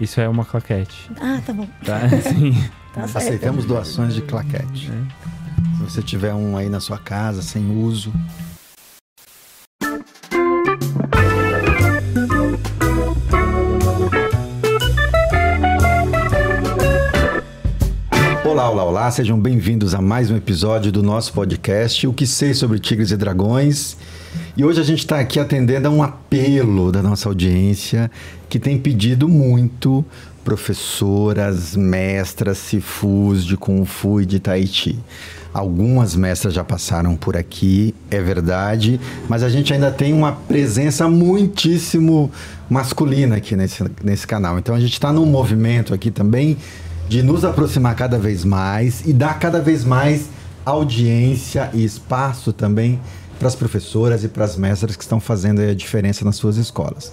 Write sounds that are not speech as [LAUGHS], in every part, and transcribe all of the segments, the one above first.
Isso é uma claquete. Ah, tá bom. Tá? [LAUGHS] Sim. Tá certo. Aceitamos doações de claquete. Se você tiver um aí na sua casa sem uso. Olá, sejam bem-vindos a mais um episódio do nosso podcast, O que sei sobre Tigres e Dragões. E hoje a gente está aqui atendendo a um apelo da nossa audiência que tem pedido muito professoras, mestras, sifus de Kung Fu e de Tai Chi. Algumas mestras já passaram por aqui, é verdade, mas a gente ainda tem uma presença muitíssimo masculina aqui nesse, nesse canal. Então a gente está num movimento aqui também de nos aproximar cada vez mais e dar cada vez mais audiência e espaço também para as professoras e para as mestras que estão fazendo a diferença nas suas escolas.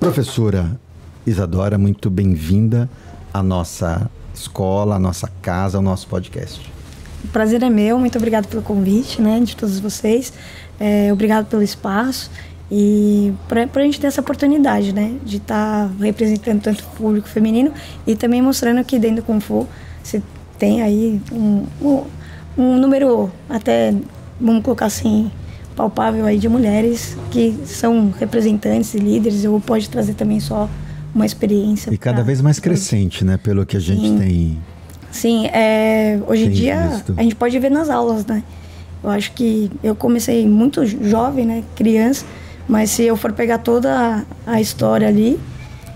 Professora Isadora, muito bem-vinda à nossa escola, à nossa casa, ao nosso podcast. O prazer é meu, muito obrigado pelo convite, né, de todos vocês. É, obrigado pelo espaço e para a gente ter essa oportunidade, né, de estar representando tanto o público feminino e também mostrando que dentro do Kung Fu você tem aí um, um, um número até, vamos colocar assim, palpável aí de mulheres que são representantes e líderes ou pode trazer também só uma experiência. E cada pra- vez mais crescente, né? Pelo que a gente Sim. tem. Sim, é, hoje em dia visto. a gente pode ver nas aulas, né? Eu acho que eu comecei muito jovem, né? Criança, mas se eu for pegar toda a, história ali,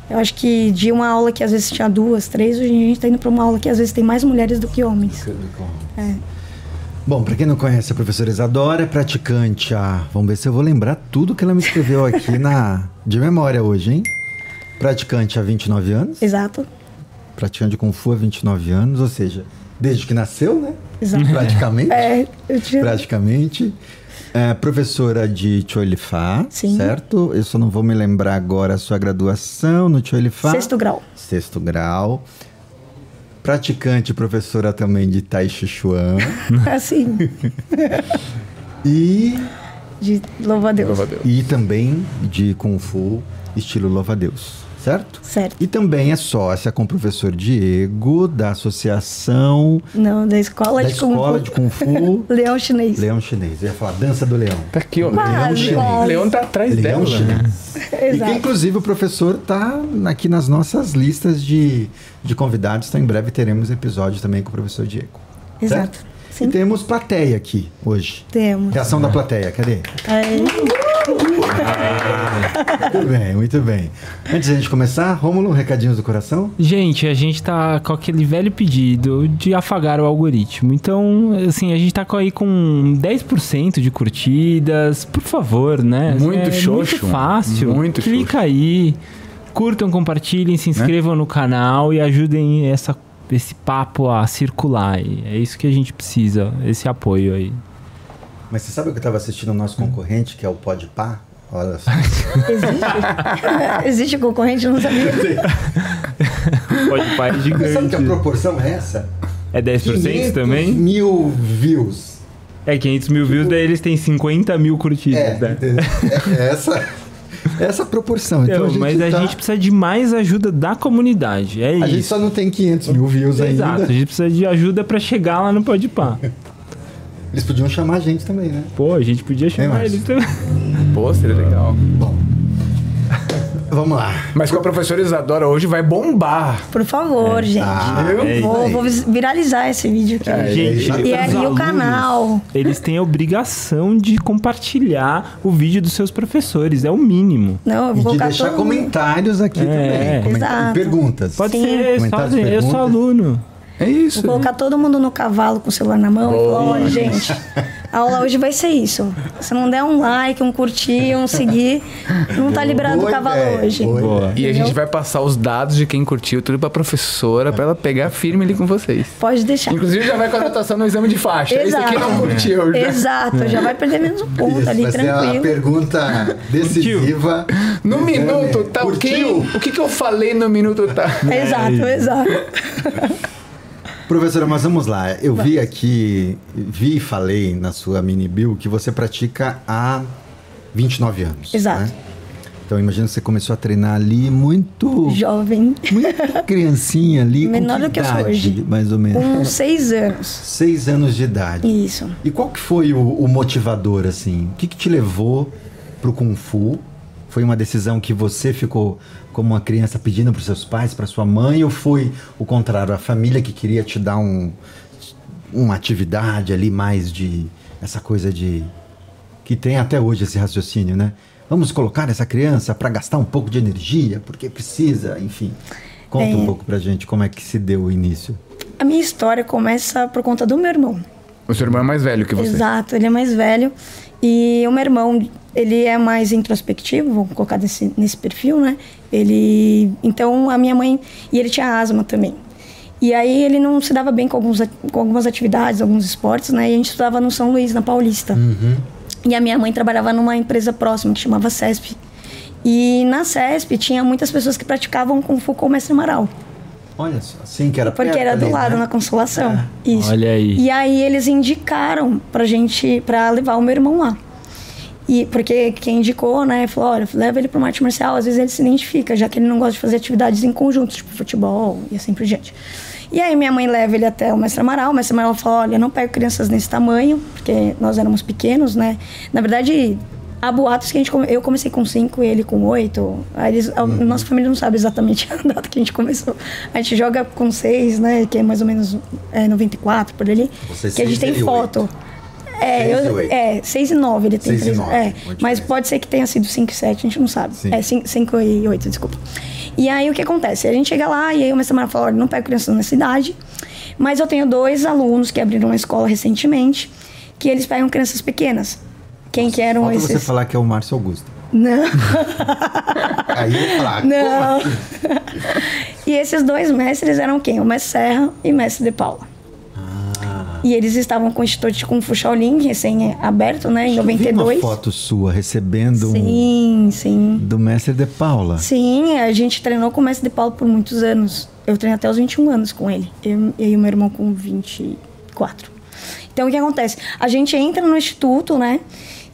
eu acho que de uma aula que às vezes tinha duas, três, hoje a gente está indo para uma aula que às vezes tem mais mulheres do que homens. É. Bom, para quem não conhece, a professora Isadora é praticante há. Vamos ver se eu vou lembrar tudo que ela me escreveu aqui na de memória hoje, hein? Praticante há 29 anos. Exato. Praticante de Kung Fu há 29 anos, ou seja, desde que nasceu, né? Exato. Praticamente. É, eu tinha. Praticamente. É, professora de Choilifá, Sim. certo? Eu só não vou me lembrar agora a sua graduação no Choilifá. Sexto grau. Sexto grau. Praticante professora também de Tai Chi Chuan. [LAUGHS] Assim, e, de louva a Deus. Louva a Deus. e também de Kung Fu, estilo louva-a-Deus, certo? Certo. E também é sócia com o professor Diego, da Associação Não, da escola da de Kung Escola Fu. de Kung Fu [LAUGHS] Leão chinês. Leão Chinês. Eu ia falar Dança do Leão. Tá aqui, ó. Leão, quase. Leão tá atrás Leão dela. Chinês. [LAUGHS] E que, Exato. inclusive, o professor está aqui nas nossas listas de, de convidados. Então, em breve teremos episódio também com o professor Diego. Exato. Certo? Sim. E temos plateia aqui hoje. Temos. Reação da plateia, cadê? Aí, Muito bem, muito bem. Antes de a gente começar, Rômulo, recadinhos do coração? Gente, a gente tá com aquele velho pedido de afagar o algoritmo. Então, assim, a gente tá com- aí com 10% de curtidas. Por favor, né? Muito é xoxo, Muito fácil. muito Clica aí, curtam, compartilhem, se inscrevam no canal e ajudem essa, esse papo a circular. É isso que a gente precisa, esse apoio aí. Mas você sabe que eu estava assistindo o nosso concorrente, que é o Podpah? Olha só. existe? existe concorrente? Eu não sabia. [LAUGHS] Pode pai Você sabe que a gigante. proporção é essa? É 10% 500 também? mil views. É 500 mil views, daí eles têm 50 mil curtidas, É, né? entendeu? [LAUGHS] é essa, essa proporção. Então, Então, a gente mas a tá- gente precisa de mais ajuda da comunidade. É A gente isso. só não tem 500 mil views Exato, ainda. a gente precisa de ajuda pra chegar lá no Podpah. [LAUGHS] Eles podiam chamar a gente também, né? Pô, a gente podia chamar eles também. Pô, seria legal. Bom, vamos lá. Mas com a professora Isadora hoje vai bombar. Por favor, gente. Ah, Viu? é vou, vou viralizar esse vídeo aqui. É, Gente, já e os aí o alunos, canal. Eles têm a obrigação de compartilhar o vídeo dos seus professores, é o mínimo. Não, eu E vou de colocar deixar comentários aqui É, também. E perguntas. Pode Sim. ser, só, Comentários, eu sou perguntas? aluno. É isso. Vou colocar todo mundo no cavalo com o celular na mão e falar, olha, gente, a aula hoje vai ser isso. Se não der um like, um curtir, um seguir, não tá liberado o cavalo ideia, hoje. boa. E a gente vai passar os dados de quem curtiu tudo pra professora, pra ela pegar firme ali com vocês. Pode deixar. Inclusive já vai com a anotação no exame de faixa. Esse aqui não curtiu. já. Exato, já vai perder menos um ponto Isso, ali, vai ser a tranquilo. pergunta decisiva. No do minuto, exame. tá? Curtiu? O que, que eu falei no minuto tá? Exato, exato. [LAUGHS] Professora, mas vamos lá. Eu vi aqui, vi e falei na sua mini bio que você pratica há 29 anos. Exato. né? Então imagina que você começou a treinar ali muito, Jovem. muito criancinha ali, Menor que do que eu sou idade, hoje. mais ou menos. Com seis anos. Seis anos de idade. Isso. E qual que foi o, o motivador, assim? O que, que te levou pro Kung Fu? Foi uma decisão que você ficou como uma criança pedindo para seus pais, para sua mãe, ou foi o contrário, a família que queria te dar um, uma atividade ali mais de essa coisa de que tem até hoje esse raciocínio, né? Vamos colocar essa criança para gastar um pouco de energia, porque precisa, enfim. Conta um É. pouco pra gente como é que se deu o início. A minha história começa por conta do meu irmão. O seu irmão é mais velho que você. Exato, ele é mais velho. E o meu irmão, ele é mais introspectivo, vou colocar desse, nesse perfil, né? Ele. Então a minha mãe. E ele tinha asma também. E aí ele não se dava bem com, alguns, com algumas atividades, alguns esportes, né? E a gente estudava no São Luís, na Paulista. E a minha mãe trabalhava numa empresa próxima que chamava CESP. E na CESP tinha muitas pessoas que praticavam Kung Fu com o mestre Amaral. Olha só, assim que era Porque perto era do ali, lado, né? na Consolação. É. Isso. Olha aí. E aí eles indicaram pra gente, pra levar o meu irmão lá. E porque quem indicou, né, falou, olha, leva ele pro arte marcial, às vezes ele se identifica, já que ele não gosta de fazer atividades em conjunto, tipo futebol e assim por diante. E aí minha mãe leva ele até o mestre Amaral, o mestre Amaral falou, olha, não pego crianças nesse tamanho, porque nós éramos pequenos, né. Na verdade, há boatos que a gente eu comecei com cinco e ele com oito. Aí eles, a nossa família não sabe exatamente [LAUGHS] a data que a gente começou. A gente joga com seis, né, que é mais ou menos é, 94, por ali. Você que a gente tem e foto. oito. É, Seis e eu, oito. é, 6 e 9 ele tem Seis e três. nove, é, uma mas diferença. pode ser que tenha sido 5 e 7, a gente não sabe. Sim. É 5 e 8, desculpa. E aí o que acontece? A gente chega lá e aí uma semana fala, olha, não pego crianças na cidade, mas eu tenho dois alunos que abriram uma escola recentemente, que eles pegam crianças pequenas. Quem que eram Falta esses? você falar que é o Márcio Augusto. Não. [LAUGHS] Aí eu falar, Não. como assim? [LAUGHS] e esses dois mestres eram quem? O mestre Serra e o mestre De Paula. Ah. E eles estavam com o Instituto de Kung Fu Shaolin, recém-aberto, né, em Eu vi 92. uma foto sua recebendo um- Sim, sim. do mestre de Paula. Sim, a gente treinou com o mestre De Paulo por muitos anos. Eu treinei até os 21 anos com ele. Eu, eu e o meu irmão com 24. Então, o que acontece? A gente entra no instituto, né?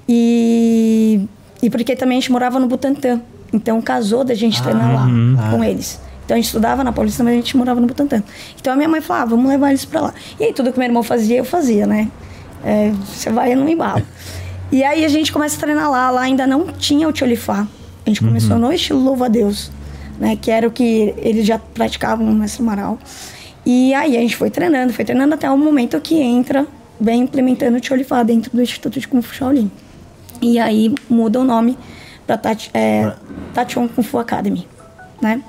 E, e porque também a gente morava no Butantã. Então, casou da gente treinar lá com eles. Então, a gente estudava na Paulista, mas a gente morava no Butantã. Então, a minha mãe falava, ah, vamos levar eles pra lá. E aí, tudo que meu irmão fazia, eu fazia, né? É, você vai, me embalo. [LAUGHS] E aí, a gente começa a treinar lá. Lá ainda não tinha o Tcholifá. A gente começou no estilo Louva a Deus, né? Que era o que eles já praticavam no Mestre Amaral. E aí a gente foi treinando, foi treinando até o momento que entra, vem implementando o Tcholifá dentro do Instituto de Kung Fu Shaolin. E aí muda o nome para Tati, é, Tachon Kung Fu Academy, né?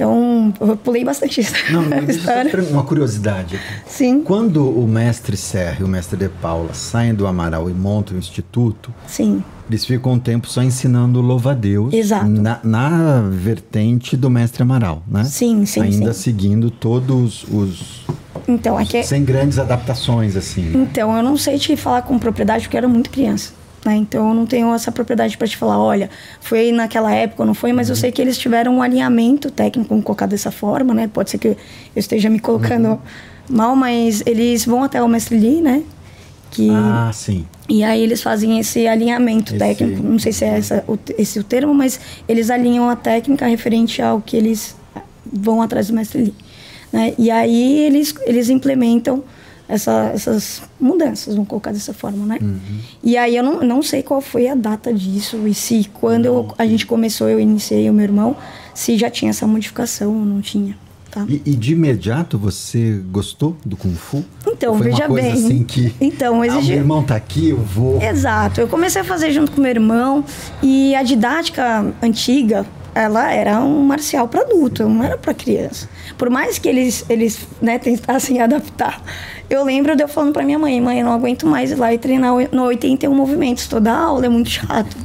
Então, eu pulei bastante isso. Não, [LAUGHS] uma curiosidade. Sim, Quando o mestre Serra e o mestre de Paula saem do Amaral e montam o instituto, sim, eles ficam um tempo só ensinando louva-a-Deus Exato. na, na vertente do mestre Amaral, né? Sim, sim, Ainda sim. seguindo todos os... Então, aqui é, Sem grandes adaptações, assim. Então, eu não sei te falar com propriedade porque eu era muito criança. Né? Então, eu não tenho essa propriedade para te falar, olha, foi naquela época ou não foi, mas eu sei que eles tiveram um alinhamento técnico, vamos colocar dessa forma, né? Pode ser que eu esteja me colocando mal, mas eles vão até o mestre Lee, né? Que, Ah, sim. E aí eles fazem esse alinhamento Esse- técnico. Não sei se é essa, o, esse o termo, mas eles alinham a técnica referente ao que eles vão atrás do mestre Lee. Né? E aí eles, eles implementam essa- essas mudanças, vamos colocar dessa forma, né? E aí eu não, não sei qual foi a data disso e se quando eu- a gente começou, eu iniciei o meu irmão, se já tinha essa modificação ou não tinha, tá? E, e de imediato você gostou do Kung Fu? Então, Foi veja uma coisa bem. assim que... Então, Ah, exige- meu irmão tá aqui, eu vou... Exato. Eu comecei a fazer junto com meu irmão e a didática antiga, ela era um marcial para adulto, não era para criança. Por mais que eles eles né, tentassem adaptar. Eu lembro de eu falando para minha mãe, mãe, eu não aguento mais ir lá e treinar no 81 movimentos. Toda aula é muito chato.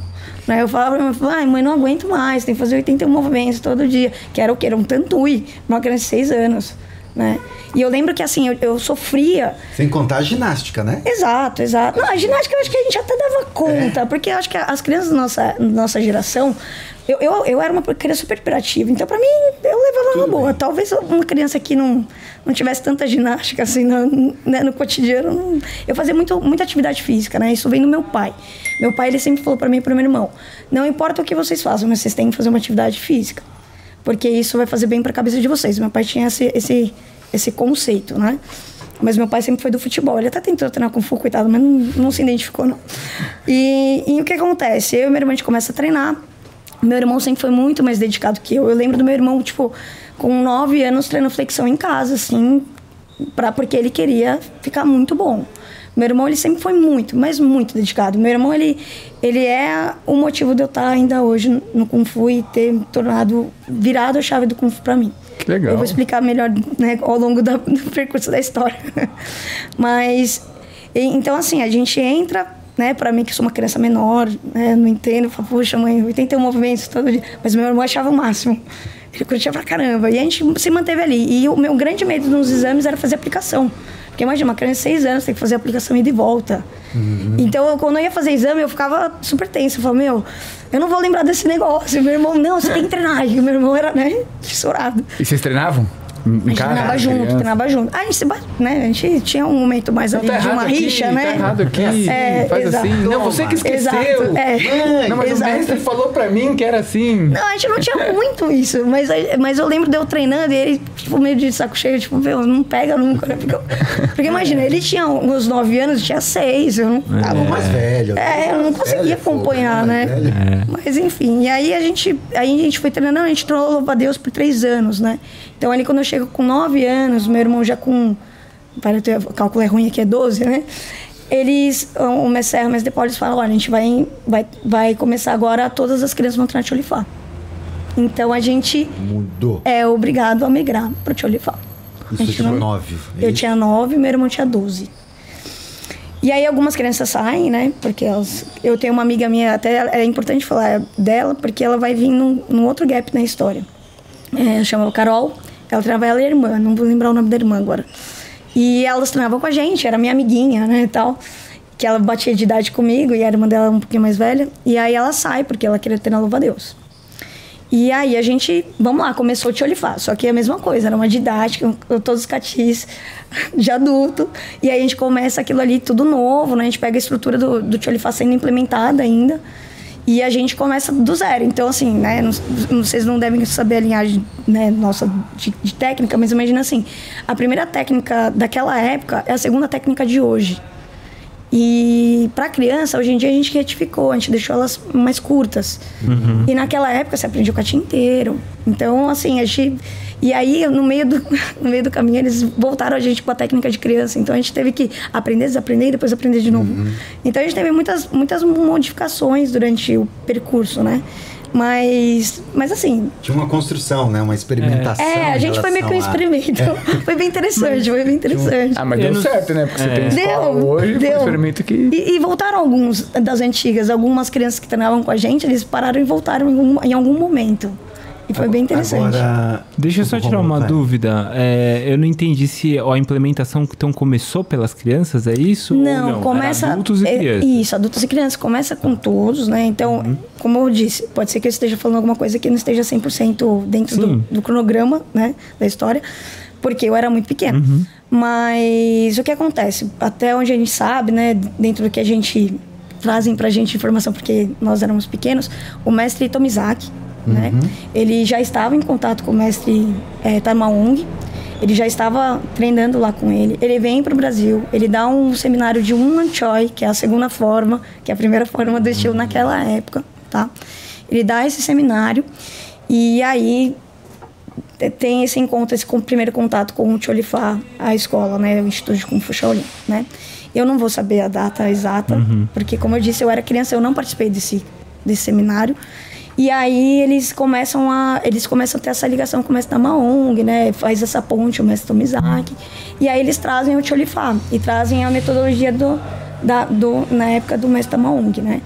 Né? Eu falava pra minha mãe, "Ai, mãe, não aguento mais, tem que fazer 81 movimentos todo dia. Que era o que? Era um tantui, uma criança de 6 anos. Né? E eu lembro que assim, eu, eu sofria Sem contar a ginástica, né? Exato, exato. Não, a ginástica eu acho que a gente até dava conta, porque eu acho que as crianças da nossa, nossa geração. Eu, eu, eu era uma criança super hiperativa, então pra mim eu levava Tudo boa. bem. Talvez uma criança que não, não tivesse tanta ginástica assim no, né, no cotidiano. não- Eu fazia muito, muita atividade física, né? Isso vem do meu pai. Meu pai, ele sempre falou para mim e pro meu irmão: não importa o que vocês façam, mas vocês têm que fazer uma atividade física. Porque isso vai fazer bem para a cabeça de vocês. Meu pai tinha esse, esse, esse conceito, né? Mas meu pai sempre foi do futebol. Ele até tentou treinar com Fu, coitado, mas não, não se identificou, não. E, e o que acontece? Eu e meu irmão, a gente começa a treinar. Meu irmão sempre foi muito mais dedicado que eu. Eu lembro do meu irmão, tipo, com nove anos, treinando flexão em casa, assim, pra, porque ele queria ficar muito bom. Meu irmão, ele sempre foi muito, mas muito dedicado. Meu irmão, ele, ele é o motivo de eu estar ainda hoje no Kung Fu e ter me tornado, virado a chave do Kung Fu pra mim. Que legal. Eu vou explicar melhor né, ao longo da- do percurso da história. [LAUGHS] Mas, então assim, a gente entra, né, pra mim que sou uma criança menor, né, não entendo, falo, puxa mãe, 81 movimentos todo dia. Mas meu irmão achava o máximo. Ele curtia pra caramba. E a gente se manteve ali. E o meu grande medo nos exames era fazer aplicação. Porque imagina, uma criança de 6 anos tem que fazer aplicação ida e volta. Então, eu- quando eu ia fazer exame, eu ficava super tenso. Eu falava, meu, eu não vou lembrar desse negócio. Meu irmão, não, você tem que treinar. E meu irmão era, né, fissurado. E vocês treinavam? A gente treinava junto, criança? treinava junto. A gente, se né, a gente tinha um momento mais Não, ali tá de uma aqui, rixa, né? Tá errado aqui. É, faz exato. assim. Não, você que esqueceu. Exato, é. Não, mas Exato. o mestre falou pra mim que era assim. Não, a gente não tinha muito isso, mas, mas eu lembro de eu treinando e ele, tipo, meio de saco cheio, tipo, meu, não pega nunca, né? Porque, porque imagina, ele tinha uns 9 anos, eu tinha 6, eu não tava O mais velho. É, eu não conseguia Velho é fogo, acompanhar, né? velho. Mas enfim, e aí a gente, aí a gente foi treinando, a gente treinou louva a Deus por três anos, né? Então ali quando eu chego com nove anos, meu irmão já com, para ter o cálculo é ruim aqui, é 12, né? Eles, o mestre Serra, o mestre Depois, eles falam, olha, a gente vai, vai, vai começar agora, todas as crianças vão treinar Tcholifá. Então a gente Mudou. é obrigado a migrar para o Tcholifá. Isso tinha não- nove. é eu isso? tinha nove, meu irmão tinha 12. E aí algumas crianças saem, né? Porque elas, eu tenho uma amiga minha, até é importante falar dela, porque ela vai vir num, num outro gap na história. É, chama Carol, ela treinava ela e a irmã, não vou lembrar o nome da irmã agora. E elas treinavam com a gente, era minha amiguinha, né, e tal. Que ela batia de idade comigo e a irmã dela um pouquinho mais velha. E aí ela sai, porque ela queria treinar louva a Deus. E aí a gente, vamos lá, começou o Tcholifá. Só que é a mesma coisa, era uma didática, todos os catis [LAUGHS] de adulto. E aí a gente começa aquilo ali tudo novo, né? A gente pega a estrutura do, do Tcholifá sendo implementada ainda. E a gente começa do zero. Então, assim, né? não- vocês não devem saber a linhagem né, nossa de, de técnica, mas imagina assim: a primeira técnica daquela época é a segunda técnica de hoje. E para criança, hoje em dia a gente retificou, a gente deixou elas mais curtas. E naquela época você aprendia o catinho inteiro. Então, assim, a gente. E aí, no meio, do, [LAUGHS] no meio do caminho, eles voltaram a gente com a técnica de criança. Então a gente teve que aprender, desaprender e depois aprender de novo. Então a gente teve muitas, muitas modificações durante o percurso, né? Mas, mas assim, Tinha uma construção, né? Uma experimentação. é, a em gente foi meio que um relação a- experimento. [LAUGHS] Foi bem interessante, foi bem interessante. Ah, mas Eu deu não- certo, né? Porque você tem escola Deu, hoje, foi um deu. experimento que... E, e voltaram alguns das antigas, algumas crianças que treinavam com a gente, eles pararam e voltaram em, algum- em algum momento. E foi bem interessante. Agora, Deixa eu só tirar uma dúvida. É, eu não entendi se a implementação então começou pelas crianças, é isso? Não, Era começa. adultos e é, crianças. Isso, adultos e crianças. Começa com todos, né? Então, como eu disse, pode ser que eu esteja falando alguma coisa que não esteja 100% dentro do, do cronograma, né? Da história, porque eu era muito pequena. Mas o que acontece? Até onde a gente sabe, né? Dentro do que a gente trazem pra gente informação, porque nós éramos pequenos, o mestre Tomizaki, né? Ele já estava em contato com o mestre é, Tamaung, ele já estava treinando lá com ele. Ele vem para o Brasil, ele dá um seminário de Unman Choi, que é a segunda forma, que é a primeira forma do estilo naquela época, tá? Ele dá esse seminário e aí te- tem esse encontro, esse primeiro contato com o Cholifá, a escola, né, o Instituto de Kung Fu Shaolin, né? Eu não vou saber a data exata, porque como eu disse, eu era criança, eu não participei desse desse seminário. E aí eles começam a eles começam a ter essa ligação com o mestre Maong, né? Faz essa ponte o mestre Tomizaki. E aí eles trazem o Cholifá e trazem a metodologia do, da, do na época do mestre Maong, né?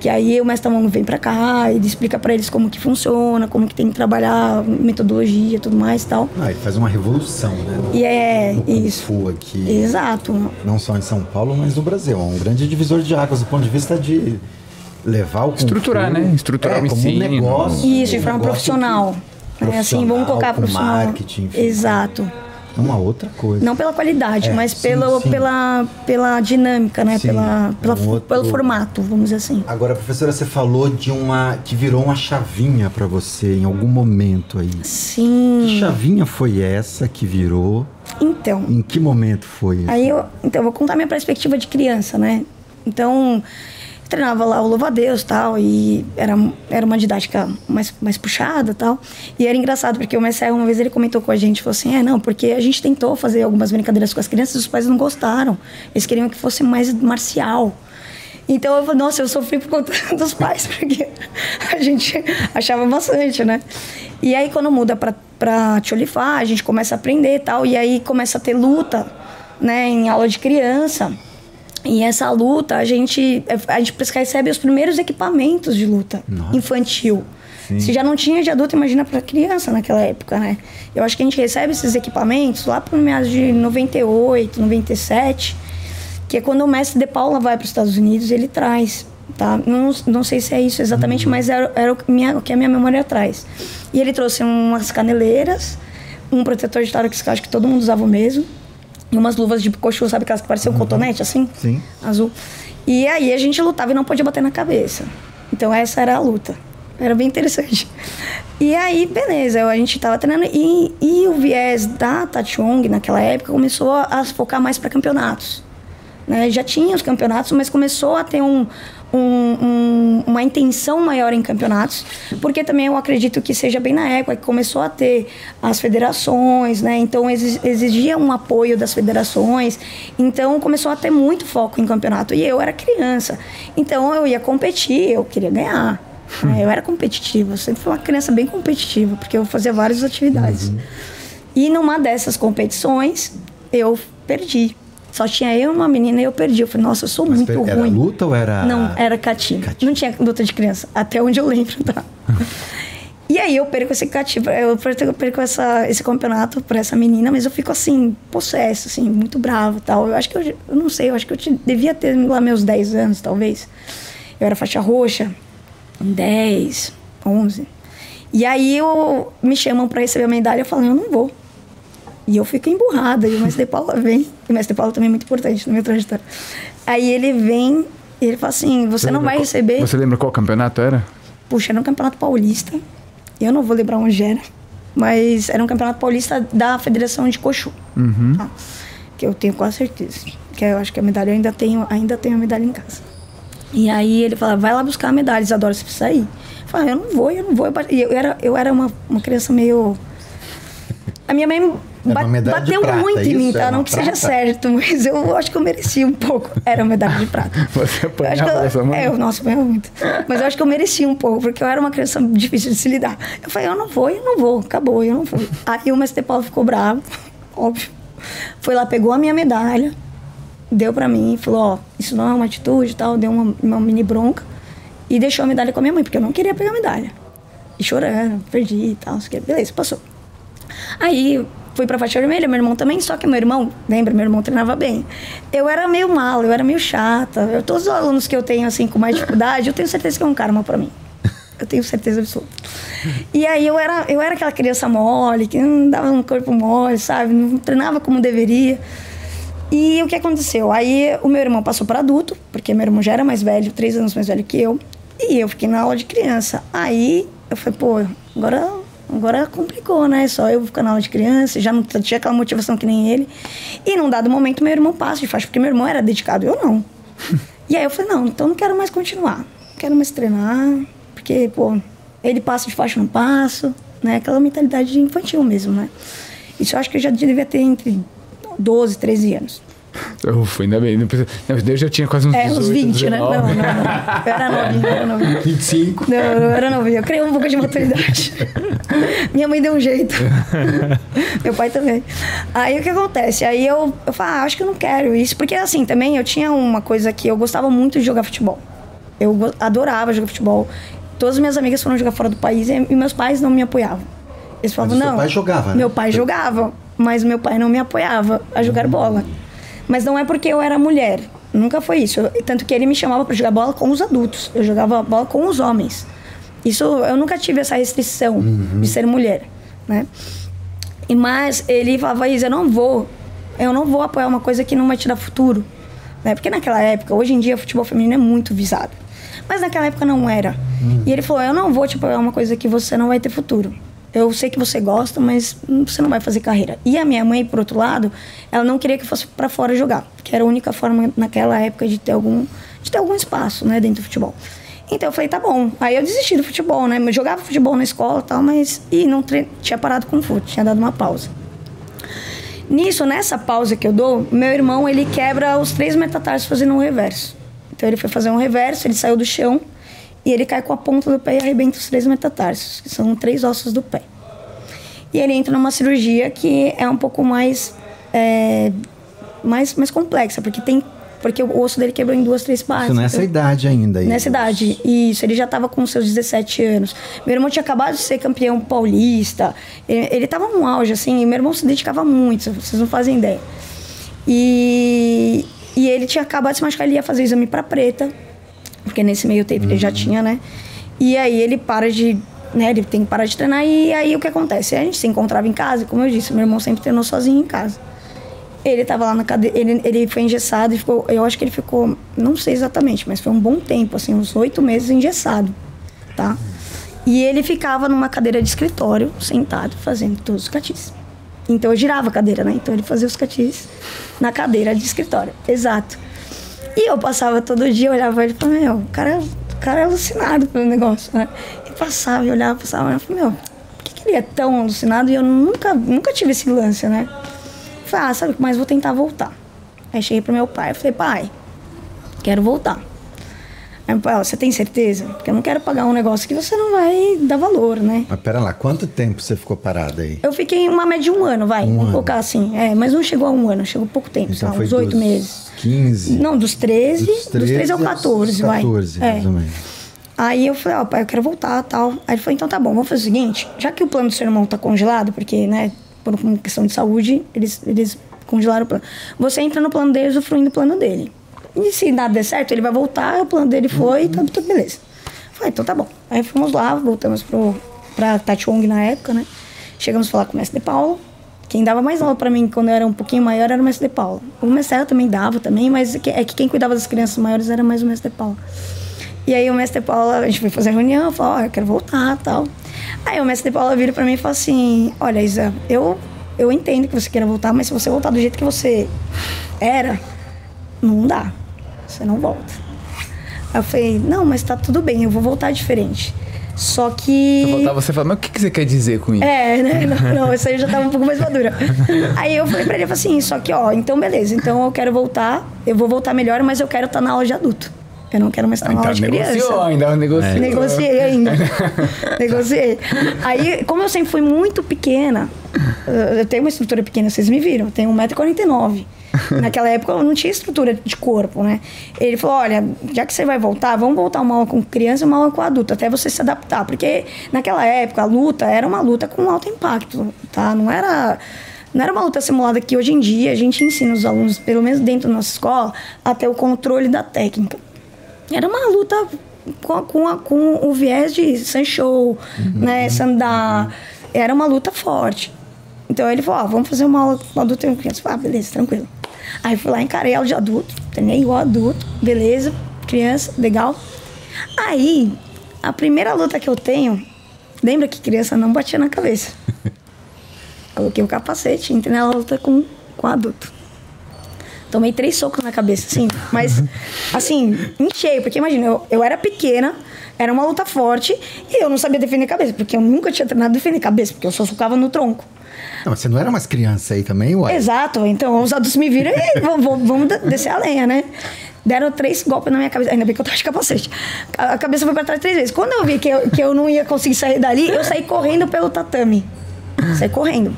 Que aí o mestre Maong vem pra cá, ele explica pra eles como que funciona, como que tem que trabalhar, metodologia, tudo mais e tal. Ah, ele faz uma revolução, né? no- E é no Kung isso. Fu aqui. Exato. Não só em São Paulo, mas no Brasil. É um grande divisor de águas do ponto de vista de levar o Estruturar, né? Estruturar é, o como um ensino. negócio. Isso, de um forma negócio profissional. É, assim, vamos colocar com profissional. marketing, enfim. Exato. É uma outra coisa. Não pela qualidade, É, mas sim, pelo, sim. Pela, pela dinâmica, né? Sim, pela, pela- um outro- Pelo formato, vamos dizer assim. Agora, professora, você falou de uma que virou uma chavinha pra você em algum momento aí. Que Sim. chavinha foi essa que virou? Então, Em que momento foi isso? Aí eu, então, eu vou contar minha perspectiva de criança, né? Então, treinava lá o louva-a-Deus tal, e era, era uma didática mais, mais puxada tal. E era engraçado, porque o Messi, uma vez, ele comentou com a gente, falou assim, é, não, porque a gente tentou fazer algumas brincadeiras com as crianças os pais não gostaram. Eles queriam que fosse mais marcial. Então eu falei, nossa, eu sofri por conta [LAUGHS] dos pais, porque a gente achava bastante, né? E aí quando muda pra, pra Tcholifá, a gente começa a aprender e tal, e aí começa a ter luta, né, em aula de criança. E essa luta, a gente, a gente recebe os primeiros equipamentos de luta Nossa. infantil. Sim. Se já não tinha de adulto, imagina para criança naquela época, né? Eu acho que a gente recebe esses equipamentos lá por meados de 98, 97, que é quando o mestre De Paula vai para os Estados Unidos, ele traz, tá? Não, não sei se é isso exatamente, mas era, era o, que minha, o que a minha memória traz. E ele trouxe umas caneleiras, um protetor de tórax que acho que todo mundo usava o mesmo, e umas luvas de cochu, sabe aquelas que pareciam um cotonete, assim? Sim. azul. E aí a gente lutava e não podia bater na cabeça. Então essa era a luta. Era bem interessante. E aí, beleza, a gente tava treinando e, e o viés da Tachong naquela época começou a, a se focar mais para campeonatos. Né? Já tinha os campeonatos, mas começou a ter um, um- um- uma intenção maior em campeonatos, porque também eu acredito que seja bem na época que começou a ter as federações, né? Então exi- exigia um apoio das federações, então começou a ter muito foco em campeonato. E eu era criança, então eu ia competir, eu queria ganhar. né? Eu era competitiva, eu sempre fui uma criança bem competitiva, porque eu fazia várias atividades. E numa dessas competições, eu perdi. Só tinha eu e uma menina e eu perdi. Eu falei, nossa, eu sou Mas muito era ruim. luta ou era- Não, era. Catinho. Não tinha luta de criança, até onde eu lembro, tá? [LAUGHS] e aí eu perco esse cativo, eu perco, essa, esse campeonato pra essa menina, mas eu fico assim, possesso, assim, muito bravo tal. Eu acho que eu, eu não sei, eu acho que eu te- devia ter lá meus 10 anos, talvez. Eu era faixa roxa, 10, 11. E aí eu, me chamam pra receber a medalha, eu falo, eu não vou. E eu fico emburrada, e o mestre de Paula vem. E o mestre de Paula também é muito importante na minha trajetória. Aí ele vem e ele fala assim: você não lembra vai qual- receber. Você lembra qual campeonato era? Puxa, era um campeonato paulista. Eu não vou lembrar onde era. Mas era um campeonato paulista da Federação de Cochu. tá? Que eu tenho quase certeza. Que eu acho que a medalha eu ainda tenho, ainda tenho a medalha em casa. E aí ele fala, vai lá buscar a medalha, Isadora, você precisa ir. Eu falei, eu não vou, eu não vou. E eu era, eu era uma, uma criança meio. A minha mãe de bateu prata, muito em mim, isso? tá? Era Não que seja prata? certo, mas eu acho que eu mereci um pouco. Era uma medalha de prata. [LAUGHS] Você apanhava eu- dessa mãe? É, eu- nossa, apanhava muito. Mas eu acho que eu mereci um pouco, porque eu era uma criança difícil de se lidar. Eu falei, eu não vou, eu não vou, acabou, eu não vou. Aí o mestre Paulo ficou bravo, [LAUGHS] óbvio. Foi lá, pegou a minha medalha, deu pra mim, falou, ó, isso não é uma atitude e tal, deu uma, uma mini bronca e deixou a medalha com a minha mãe, porque eu não queria pegar a medalha. E chorando, perdi e tal, beleza, passou. Aí fui pra faixa vermelha, meu irmão também, só que meu irmão, lembra, meu irmão treinava bem. Eu era meio mal, eu era meio chata. Eu, todos os alunos que eu tenho, assim, com mais dificuldade, eu tenho certeza que é um karma pra mim. [LAUGHS] Eu tenho certeza absoluta. E aí eu era, eu era aquela criança mole, que não dava um corpo mole, sabe? Não treinava como deveria. E o que aconteceu? Aí o meu irmão passou para adulto, porque meu irmão já era mais velho, três anos mais velho que eu, e eu fiquei na aula de criança. Aí eu falei, pô, agora, agora complicou, né? Só eu ficar na aula de criança, já não tinha aquela motivação que nem ele. E num dado momento meu irmão passa de faixa, porque meu irmão era dedicado, eu não. [LAUGHS] e aí eu falei, não, então não quero mais continuar, não quero mais treinar, porque, pô, ele passa de faixa, eu não passo, né? Aquela mentalidade infantil mesmo, né? Isso eu acho que eu já devia ter entre 12, 13 anos. Ufa, ainda bem. Não precisa... não, eu já tinha quase uns É, 18, uns 20, né? Não, 19. não, não. Eu era novinha, eu era novinha. 25. Não, eu era novinha. Eu criei um pouco de maturidade. Minha mãe deu um jeito. Meu pai também. Aí o que acontece? Aí eu, eu falo, ah, acho que eu não quero isso. Porque assim, também eu tinha uma coisa que eu gostava muito de jogar futebol. Eu adorava jogar futebol. Todas as minhas amigas foram jogar fora do país e, meus pais não me apoiavam. Eles falavam, o seu não. pai jogava, né? Meu pai jogava, mas meu pai não me apoiava a jogar bola. Mas não é porque eu era mulher. Nunca foi isso. Eu- tanto que ele me chamava para jogar bola com os adultos. Eu jogava bola com os homens. Isso eu nunca tive essa restrição de ser mulher, né? E mas ele falava, Isa, eu não vou, eu não vou apoiar uma coisa que não vai te dar futuro, né? Porque naquela época, hoje em dia, o futebol feminino é muito visado, mas naquela época não era. E ele falou, eu não vou te apoiar uma coisa que você não vai ter futuro. Eu sei que você gosta, mas você não vai fazer carreira. E a minha mãe, por outro lado, ela não queria que eu fosse para fora jogar, que era a única forma naquela época de ter algum, de ter algum espaço, né, dentro do futebol. Então eu falei, tá bom. Aí eu desisti do futebol, né? Eu jogava futebol na escola e tal, mas. E não tre... tinha parado com o futebol, tinha dado uma pausa. Nisso, nessa pausa que eu dou, meu irmão ele quebra os três metatarsos fazendo um reverso. Então ele foi fazer um reverso, ele saiu do chão e ele cai com a ponta do pé e arrebenta os três metatarsos, que são três ossos do pé. E ele entra numa cirurgia que é um pouco mais, é, mais, mais complexa, porque tem porque o osso dele quebrou em duas, três partes. Isso nessa Então- idade ainda. aí. Nessa idade, isso. Ele já estava com seus 17 anos. Meu irmão tinha acabado de ser campeão paulista. Ele, ele tava num auge, assim, e meu irmão se dedicava muito, vocês não fazem ideia. E, e ele tinha acabado de se machucar, ele ia fazer exame para preta, porque nesse meio tempo ele já tinha, né? E aí ele para de. Né, ele tem que parar de treinar, e aí o que acontece? A gente se encontrava em casa, como eu disse, meu irmão sempre treinou sozinho em casa. Ele tava lá na cadeira, ele, ele foi engessado e ficou, eu acho que ele ficou, não sei exatamente, mas foi um bom tempo, assim, uns oito meses engessado, tá? E ele ficava numa cadeira de escritório, sentado, fazendo todos os catis. Então eu girava a cadeira, né? Então ele fazia os catis na cadeira de escritório, exato. E eu passava todo dia, olhava ele e falava, meu, o cara, o cara é alucinado pelo negócio, né? E passava, e olhava, passava, e eu falei, meu, por que, que ele é tão alucinado? E eu nunca, nunca tive esse lance, né? Falei, ah, sabe, mas vou tentar voltar. Aí cheguei pro meu pai, eu falei, pai, quero voltar. Aí você tem certeza? Porque eu não quero pagar um negócio que você não vai dar valor, né? Mas pera lá, quanto tempo você ficou parada aí? Eu fiquei uma média de um ano, vai. Um vamos ano. colocar assim. É, mas não chegou a um ano, chegou pouco tempo, sei lá, uns oito dos meses. 15. Não, dos 13, dos 13, ao aos 14, vai. 14, É. mais ou menos. Aí eu falei, ó, pai, eu quero voltar tal. Aí ele falou, então tá bom, vamos fazer o seguinte, já que o plano do seu irmão tá congelado, porque, né, por uma questão de saúde, eles, eles congelaram o plano. Você entra no plano dele, usufruindo do plano dele. E se nada der certo, ele vai voltar, o plano dele foi, tá tudo beleza. Falei, então tá bom. Aí fomos lá, voltamos pro, pra Tati Wong na época, né? Chegamos a falar com o mestre de Paulo. Quem dava mais aula pra mim quando eu era um pouquinho maior era o mestre de Paulo. O mestre também dava também, mas é que- é que quem cuidava das crianças maiores era mais o mestre de Paulo. E aí o mestre Paulo, a gente foi fazer reunião, falou, ó, eu quero voltar tal. Aí o mestre Paulo vira pra mim e fala assim, olha, Isa, eu, eu entendo que você queira voltar, mas se você voltar do jeito que você era, não dá. Você não volta. Aí eu falei, não, mas tá tudo bem, eu vou voltar diferente. Só que. Voltar, você fala, mas o que que você quer dizer com isso? É, né? [LAUGHS] Não, não, essa aí já tava um pouco mais madura. [LAUGHS] Aí eu falei pra ele, eu falei assim, só que, ó, então beleza, então eu quero voltar, eu vou voltar melhor, mas eu quero estar na aula de adulto. Eu não quero mais estar na Então aula de negociou criança. ainda, negociou. Negociei ainda. [LAUGHS] Negociei. Aí, como eu sempre fui muito pequena, eu tenho uma estrutura pequena, vocês me viram, eu tenho 1,49m. Naquela época eu não tinha estrutura de corpo, né? Ele falou: olha, já que você vai voltar, vamos voltar uma aula com criança e uma aula com adulto, até você se adaptar. Porque naquela época a luta era uma luta com alto impacto, tá? Não era. Não era uma luta simulada que hoje em dia a gente ensina os alunos, pelo menos dentro da nossa escola, a ter o controle da técnica. Era uma luta com, com, com o viés de Sancho, né, Sandá. Era uma luta forte. Então ele falou, ó, vamos fazer uma aula com adulto e criança. Ah, beleza, tranquilo. Aí fui lá, encarei aula de adulto, treinei igual adulto, beleza, criança, legal. Aí, a primeira luta que eu tenho, lembra que criança não batia na cabeça. [LAUGHS] Coloquei o capacete, entrei na luta com, com adulto. Tomei três socos na cabeça, assim. Mas, [LAUGHS] assim, em cheio. Porque imagina, eu, eu era pequena, era uma luta forte, e eu não sabia defender cabeça. Porque eu nunca tinha treinado defender cabeça, porque eu só socava no tronco. Não, mas você não era mais criança aí também, ué? Exato. Então, os adultos me viram e vamos, vamos- vamos de- descer a lenha, né? Deram três golpes na minha cabeça. Ainda bem que eu tava de capacete. A a cabeça foi pra trás três vezes. Quando eu vi que eu, que eu não ia conseguir sair dali, eu saí correndo pelo tatame. Saí correndo.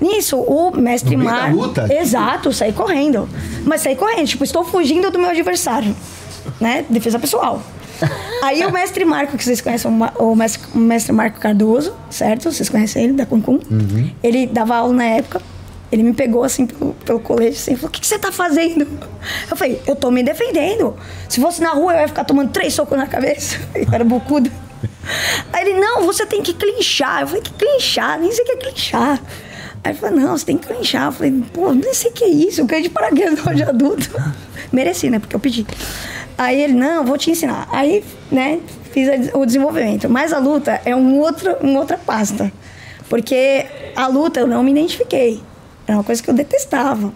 Nisso, o mestre Mar. luta? Exato, saí correndo. Mas saí correndo, tipo, estou fugindo do meu adversário. Né? Defesa pessoal. [LAUGHS] Aí o mestre Marco, que vocês conhecem, o mestre, o mestre Marco Cardoso, certo? Vocês conhecem ele, da Cuncum. Ele dava aula na época. Ele me pegou assim pelo, pelo colete assim, e falou: O que, que você tá fazendo? Eu falei: Eu tô me defendendo. Se fosse na rua, eu ia ficar tomando três socos na cabeça. [LAUGHS] Eu era bocuda. Aí ele, não, você tem que clinchar. Eu falei, que clinchar? Nem sei o que é clinchar. Aí ele falou, não, você tem que clinchar. Eu falei, pô, nem sei o que é isso. Eu ganhei de paraquedas de adulto. [LAUGHS] Mereci, né? Porque eu pedi. Aí ele, não, vou te ensinar. Aí, né, fiz o desenvolvimento. Mas a luta é um outro, uma outra pasta. Porque a luta eu não me identifiquei. Era uma coisa que eu detestava.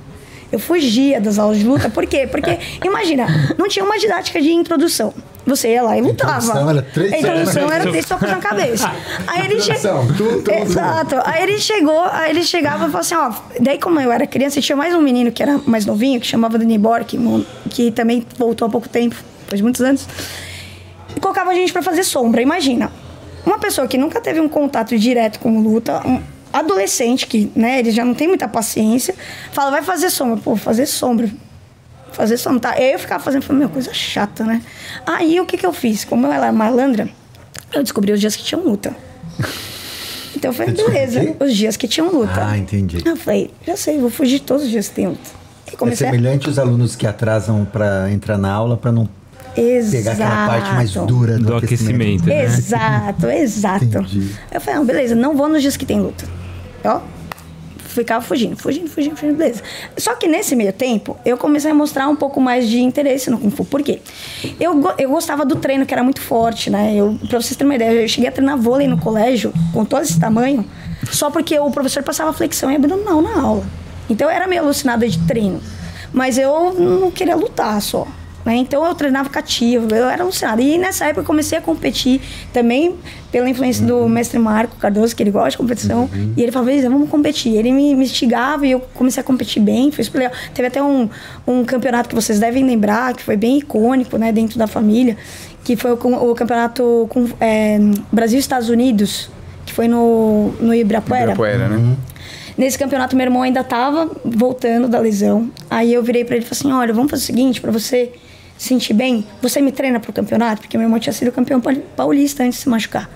Eu fugia das aulas de luta. Por quê? Porque, [LAUGHS] imagina, não tinha uma didática de introdução. Você ia lá e lutava. Introdução era três A introdução socos. era três socos na cabeça. [LAUGHS] Aí ele che... Introdução, tu, tu, Exato. Aí ele chegou, aí ele chegava e falou assim, ó. Daí, como eu era criança, tinha mais um menino que era mais novinho, que chamava Dani Bor, que, também voltou há pouco tempo, depois de muitos anos. E colocava a gente pra fazer sombra. Imagina, uma pessoa que nunca teve um contato direto com luta, um adolescente que, né, ele já não tem muita paciência, fala, vai fazer sombra. Pô, fazer sombra. Fazer sombra, tá? Aí eu ficava fazendo, falei, meu, coisa chata, né? Aí o que que eu fiz? Como eu era malandra, eu descobri os dias que tinham luta. [LAUGHS] Então eu falei, beleza, os dias que tinham luta. Ah, entendi. Eu falei, já sei, vou fugir todos os dias que tem luta. E É semelhante os alunos que atrasam para entrar na aula para não Exato. pegar aquela parte mais dura do, Do aquecimento, né? Exato, exato. Entendi. Eu falei, não, beleza, não vou nos dias que tem luta. Ó, ficava fugindo, fugindo, fugindo, fugindo, beleza. Só que nesse meio tempo, eu comecei a mostrar um pouco mais de interesse no Kung Fu. Por quê? Eu, eu gostava do treino, que era muito forte, né? Eu, pra vocês terem uma ideia, eu cheguei a treinar vôlei no colégio, com todo esse tamanho, só porque o professor passava flexão e abdominal na aula. Então eu era meio alucinada de treino. Mas eu não queria lutar só. Né? Então eu treinava cativo, eu era alucinada. E nessa época eu comecei a competir também pela influência do mestre Marco Cardoso, que ele gosta de competição. E ele falava, vamos competir. Ele me, me instigava e eu comecei a competir bem, foi super legal. Teve até um, um campeonato que vocês devem lembrar, que foi bem icônico, né, dentro da família, que foi o, o campeonato com, é, Brasil e Estados Unidos, que foi no, no Ibirapuera. Ibirapuera, né? Nesse campeonato, meu irmão ainda tava voltando da lesão. Aí eu virei pra ele e falei assim: olha, vamos fazer o seguinte, pra você se sentir bem, você me treina pro campeonato? Porque meu irmão tinha sido campeão pauli- paulista antes de se machucar.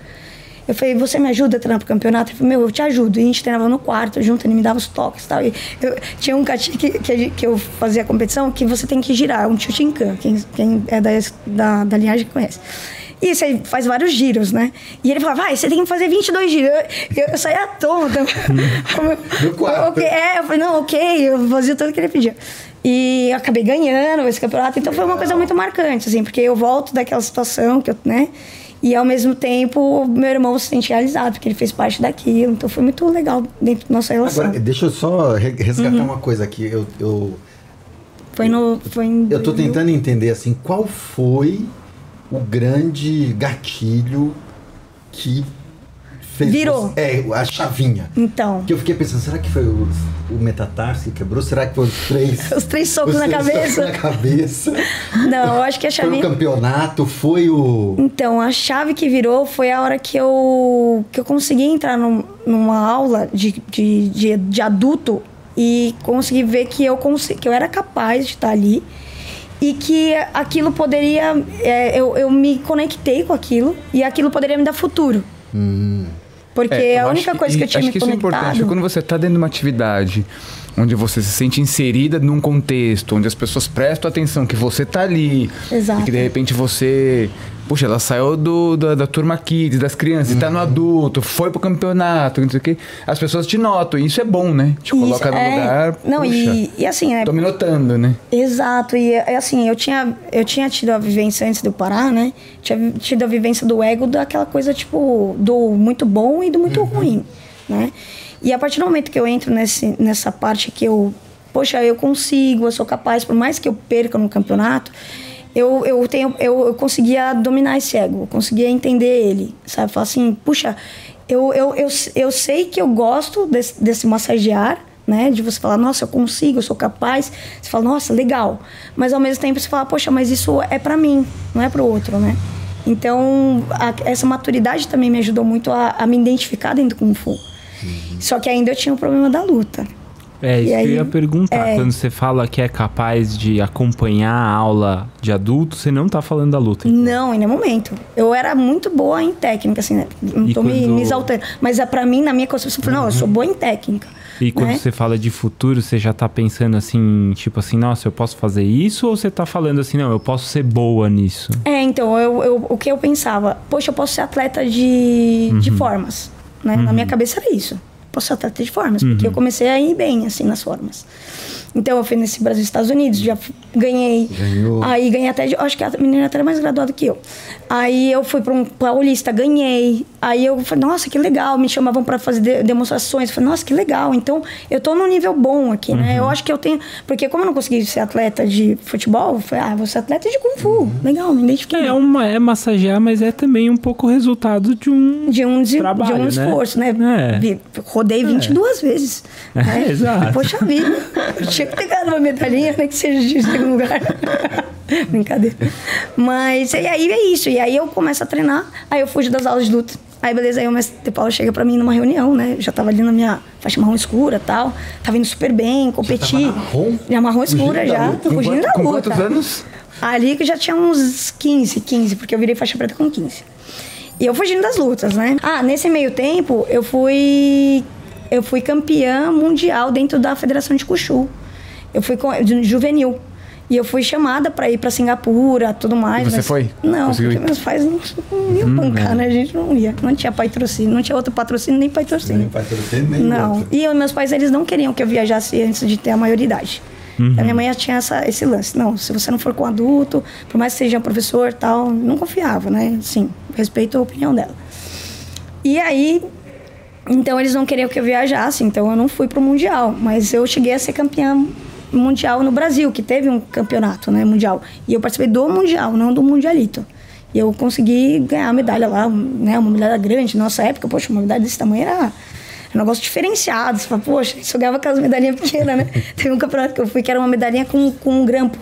Eu falei, você me ajuda a treinar pro campeonato? Ele falou, meu, eu te ajudo. E a gente treinava no quarto junto, ele me dava os toques e tal. E eu, tinha um cati que, que, que eu fazia a competição que você tem que girar, um Chuchinkan, quem, quem é da, da, da linhagem conhece. E você faz vários giros, né? E ele falava, vai, você tem que fazer 22 giros. Eu, eu saía tonta. [LAUGHS] Quarto. [LAUGHS] Ok, é, eu falei, não, ok, eu fazia tudo que ele pedia. E eu acabei ganhando esse campeonato, então foi uma coisa muito marcante, assim, porque eu volto daquela situação que eu, né? E ao mesmo tempo, meu irmão se sente realizado, porque ele fez parte daquilo. Então foi muito legal dentro da nossa relação. Agora, deixa eu só re- resgatar Uhum. uma coisa aqui. Eu, eu, foi no. Foi em eu tô 2000. tentando entender assim, qual foi o grande gatilho que fez Virou. você- é, a chavinha. Então, Que eu fiquei pensando, será que foi o, o metatarso que quebrou? Será que foi os três? [LAUGHS] os três socos os na três cabeça. socos na cabeça? [LAUGHS] Não, eu acho que a Foi o chave. campeonato? Foi o. Então, a chave que virou foi a hora que eu, que eu consegui entrar num- numa aula de, de, de, de adulto e consegui ver que eu, consegui, que eu era capaz de estar ali e que aquilo poderia. é, eu, eu me conectei com aquilo e aquilo poderia me dar futuro. Porque É, a única acho coisa que eu tinha acho me que isso é conectado. importante. Quando você está dentro de uma atividade onde você se sente inserida num contexto, onde as pessoas prestam atenção que você tá ali. Exato. E que de repente você. Puxa, ela saiu do, da, da turma kids, das crianças, e tá no adulto, foi pro campeonato, não sei o quê. As pessoas te notam, e isso é bom, né? Te coloca Isso, no é. lugar. Não, puxa, e, e assim, é, Tô me notando, né? Exato, e é assim, eu tinha, eu tinha tido a vivência antes de eu parar, né? Tinha tido a vivência do ego daquela coisa, tipo, do muito bom e do muito ruim, né? E a partir do momento que eu entro nesse, nessa parte que eu, poxa, eu consigo, eu sou capaz, por mais que eu perca no campeonato, eu, eu, tenho, eu, eu conseguia dominar esse ego, eu conseguia entender ele, sabe? Falar assim, puxa, eu, eu, eu, eu sei que eu gosto desse, desse massagear, né? De você falar, nossa, eu consigo, eu sou capaz. Você fala, nossa, legal. Mas ao mesmo tempo você fala, poxa, mas isso é pra mim, não é pro outro, né? Então, a- essa maturidade também me ajudou muito a, a me identificar dentro do Kung Fu. Só que ainda eu tinha o problema da luta. É, isso E que aí, eu ia perguntar. é. Quando você fala que é capaz de acompanhar a aula de adulto, você não tá falando da luta. então. Não, em nenhum momento. Eu era muito boa em técnica, assim, né? Não E tô me, quando- me exaltando. Mas é, pra mim, na minha concepção, eu falei, não, eu sou boa em técnica. E quando né? você fala de futuro, você já tá pensando assim, tipo assim, nossa, eu posso fazer isso? Ou você tá falando assim, não, eu posso ser boa nisso? É, então, eu, eu- o que eu pensava? Poxa, eu posso ser atleta de, de formas, né? Na minha cabeça era isso. Posso atleta de formas, porque eu comecei a ir bem, assim, nas formas. Então, eu fui nesse Brasil Estados Unidos, já ganhei. Ganhou. Aí, ganhei até, acho que a menina até era mais graduada que eu. Aí, eu fui para um paulista, ganhei. Aí, eu falei, nossa, que legal. Me chamavam para fazer de- demonstrações. Eu falei, nossa, que legal. Então, eu tô num nível bom aqui, né? Eu acho que eu tenho... Porque como eu não consegui ser atleta de futebol, eu falei, ah, vou ser atleta de Kung Fu. Legal, me identifiquei. É, uma, é massagear, mas é também um pouco resultado de um. de um, de, Trabalho, de um né? esforço, né? É. Vi- Rodei 22 vezes. [LAUGHS] né? É, exato. Poxa vida, [LAUGHS] tinha que ter ganhado uma medalhinha, né? Que seja de segundo lugar. [LAUGHS] Brincadeira. Mas e aí é isso. E aí eu começo a treinar, aí eu fujo das aulas de luta. Aí beleza, aí o mestre de Paulo chega pra mim numa reunião, né? Eu já tava ali na minha faixa marrom escura tal. Tava indo super bem, competi. marrom? Já marrom escura Fugindo da já. luta? Com com quantos anos? Ali que já tinha uns 15, 15, porque eu virei faixa preta com 15. E eu fugindo das lutas, né? Ah, nesse meio tempo, eu fui eu fui campeã mundial dentro da Federação de Cuxu. Eu fui com, de juvenil. E eu fui chamada para ir para Singapura, tudo mais. E você mas- foi? Não, Conseguiu porque ir? meus pais não, não iam bancar, né? A gente não ia. Não tinha patrocínio, não tinha outro patrocínio nem patrocínio. Nem patrocínio, nem Não. outro. E meus pais, eles não queriam que eu viajasse antes de ter a maioridade. A minha mãe tinha essa, esse lance. Não, se você não for com adulto, por mais que seja um professor e tal, não confiava, né? Sim, respeito a opinião dela. E aí, então eles não queriam que eu viajasse, então eu não fui pro Mundial. Mas eu cheguei a ser campeã mundial no Brasil, que teve um campeonato né, mundial. E eu participei do Mundial, não do Mundialito. E eu consegui ganhar a medalha lá, né, uma medalha grande. Nossa época, poxa, uma medalha desse tamanho era um negócio diferenciado. Você fala, poxa, eu ganhava aquelas medalhinhas pequenas, né? [LAUGHS] Teve um campeonato que eu fui que era uma medalhinha com, com um grampo.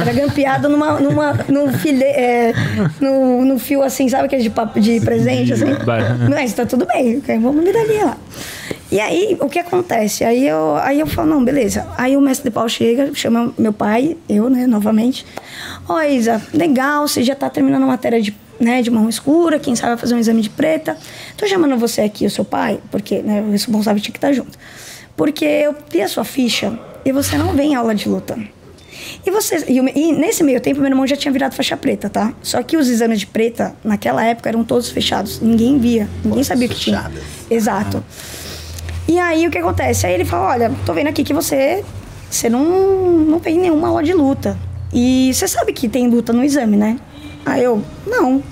Era grampeado numa, numa, num, file, é, no, no fio assim, sabe aquele de, papo, de presente, assim? Mas tá tudo bem, ganhei uma medalhinha lá. E aí, o que acontece? Aí eu, aí eu falo, não, beleza. Aí o mestre de pau chega, chama meu pai, eu, né, novamente. Ó, Isa, legal, você já tá terminando a matéria de, né, de marrom escura, quem sabe vai fazer um exame de preta. Tô chamando você aqui, o seu pai, porque né, o responsável tinha que estar junto. Porque eu vi a sua ficha e você não vem em aula de luta. E, você, e, e nesse meio tempo, meu irmão já tinha virado faixa preta, tá? Só que os exames de preta, naquela época, eram todos fechados. Ninguém via, ninguém sabia o que tinha. fechadas. Exato. E aí, o que acontece? Aí ele fala, olha, tô vendo aqui que você, você não, não fez nenhuma aula de luta. E você sabe que tem luta no exame, né? Aí eu, não.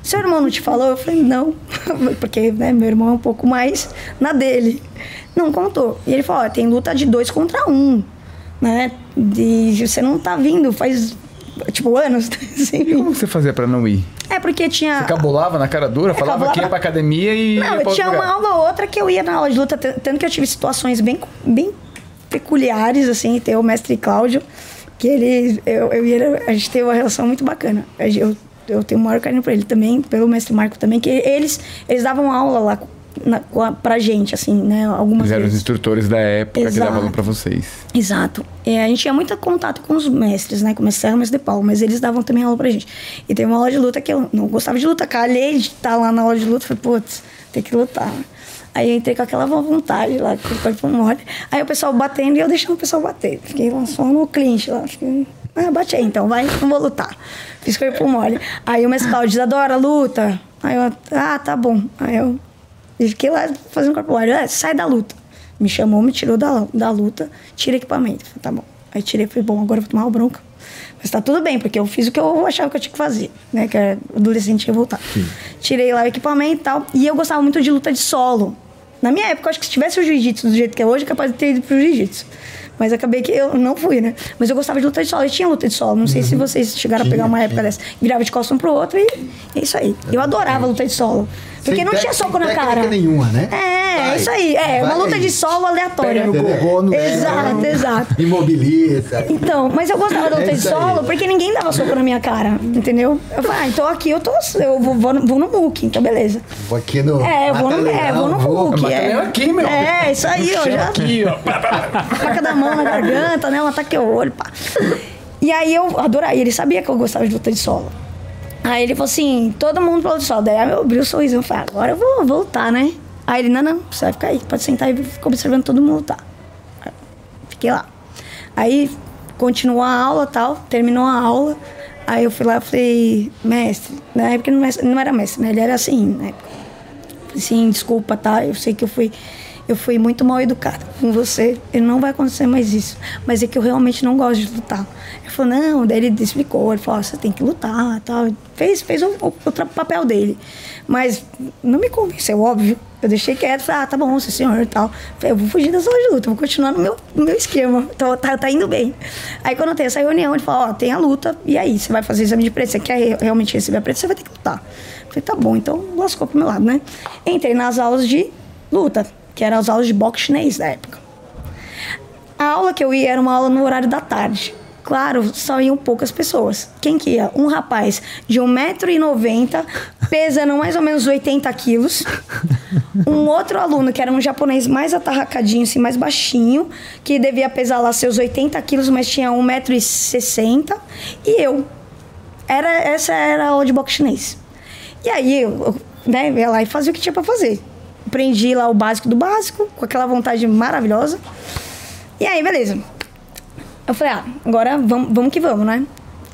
Seu irmão não te falou? Eu falei, não. [LAUGHS] Porque, né, meu irmão é um pouco mais na dele. Não contou. E ele falou, tem luta de dois contra um, né? De, você não tá vindo faz, tipo, anos. [LAUGHS] assim. Como você fazia pra não ir? É porque tinha... Você cabulava na cara dura, falava cabulava. que ia pra academia e. Não, eu tinha uma aula ou outra que eu ia na aula de luta, tanto que eu tive situações bem, bem peculiares, assim, tem o mestre Cláudio, que ele, eu, eu e ele, a gente teve uma relação muito bacana. Eu, eu tenho o maior carinho por ele também, pelo mestre Marco também, que eles, eles davam aula lá na, com a- pra gente, assim, né, algumas Eles eram os vezes. instrutores da época que Exato. davam aula pra vocês. Exato. É, a gente tinha muito contato com os mestres, né? Com o mestre de Paulo, mas eles davam também aula pra gente. E teve uma aula de luta que eu não gostava de luta. Calhei de estar lá na aula de luta, falei, putz, tem que lutar. Aí eu entrei com aquela vontade lá, com o corpo mole. Aí o pessoal batendo e eu deixando o pessoal bater. Fiquei lá só no clinch lá. Fiquei, ah, bate aí então, vai, não vou lutar. Fiz corpo mole. Aí o Cláudio diz, adora luta. Aí eu, ah, tá bom. Aí eu fiquei lá fazendo corpo mole. Ah, sai da luta. Me chamou, me tirou da, da luta, tira equipamento. Falei, tá bom. Aí tirei, falei, bom, agora eu vou tomar uma bronca. Mas tá tudo bem, porque eu fiz o que eu achava que eu tinha que fazer, né? Que era adolescente ia voltar. Tirei lá o equipamento e tal. E eu gostava muito de luta de solo. Na minha época, eu acho que se tivesse o jiu-jitsu do jeito que é hoje, capaz de ter ido pro jiu-jitsu. Mas acabei que eu não fui, né? Mas eu gostava de luta de solo. E tinha luta de solo. Não sei se vocês chegaram a pegar uma época dessa. Virava de costas um pro outro e é isso aí. Eu adorava luta de solo. Porque Sem não tinha soco na cara. nenhuma, né? É, Vai, é isso aí. É, uma luta aí. de solo aleatória. Pega no gogó, no Exato, exato. Imobiliza. Então, mas eu gostava da luta É de isso aí. solo porque ninguém dava soco na minha cara, entendeu? Eu falei, ah, então aqui eu tô. Eu vou, vou, no- vou no então beleza. Vou aqui no. É, eu vou no, é, eu vou no É, aqui, meu. É, isso aí, ó. Já, Aqui, ó. [LAUGHS] faca da mão na garganta, né? Um ataque ao olho, pá. E aí eu adorava, e ele sabia que eu gostava de luta de solo. Aí ele falou assim, todo mundo luta de solo. Daí eu abri o sorriso, eu falei, agora eu vou voltar, né? Aí ele, não, não, você vai ficar aí, pode sentar e ficar observando todo mundo lutar. Fiquei lá. Aí continuou a aula tal, terminou a aula. Aí eu fui lá e falei, mestre, na época não, não era mestre, né? Ele era assim, né? Assim, desculpa, tá? Eu sei que eu fui eu fui muito mal educada com você, e não vai acontecer mais isso. Mas é que eu realmente não gosto de lutar. Falou, não, daí ele explicou, ele falou, você tem que lutar, tal. Fez, fez o, o, o papel dele. Mas não me convenceu, óbvio. Eu deixei quieto, falei, ah, tá bom, sim, senhor e tal. Falei, eu vou fugir da sala de luta, vou continuar no meu, no meu esquema, tá, tá, tá indo bem. Aí quando tem essa reunião, ele falou, ó, oh, tem a luta, e aí, você vai fazer exame de preto, você quer realmente receber a preto, você vai ter que lutar. Falei, tá bom, então lascou pro meu lado, né? Entrei nas aulas de luta que eram as aulas de boxe chinês da época. A aula que eu ia era uma aula no horário da tarde. Claro, só iam poucas pessoas. Quem que ia? Um rapaz de 1,90m, pesando mais ou menos 80 quilos. Um outro aluno, que era um japonês mais atarracadinho, assim, mais baixinho, que devia pesar lá seus 80 quilos, mas tinha 1,60m. E eu. Era, essa era a aula de boxe chinês. E aí, eu né, ia lá e fazia o que tinha para fazer aprendi lá o básico do básico, com aquela vontade maravilhosa. E aí, beleza. Eu falei, ah, agora vamos, vamos que vamos, né?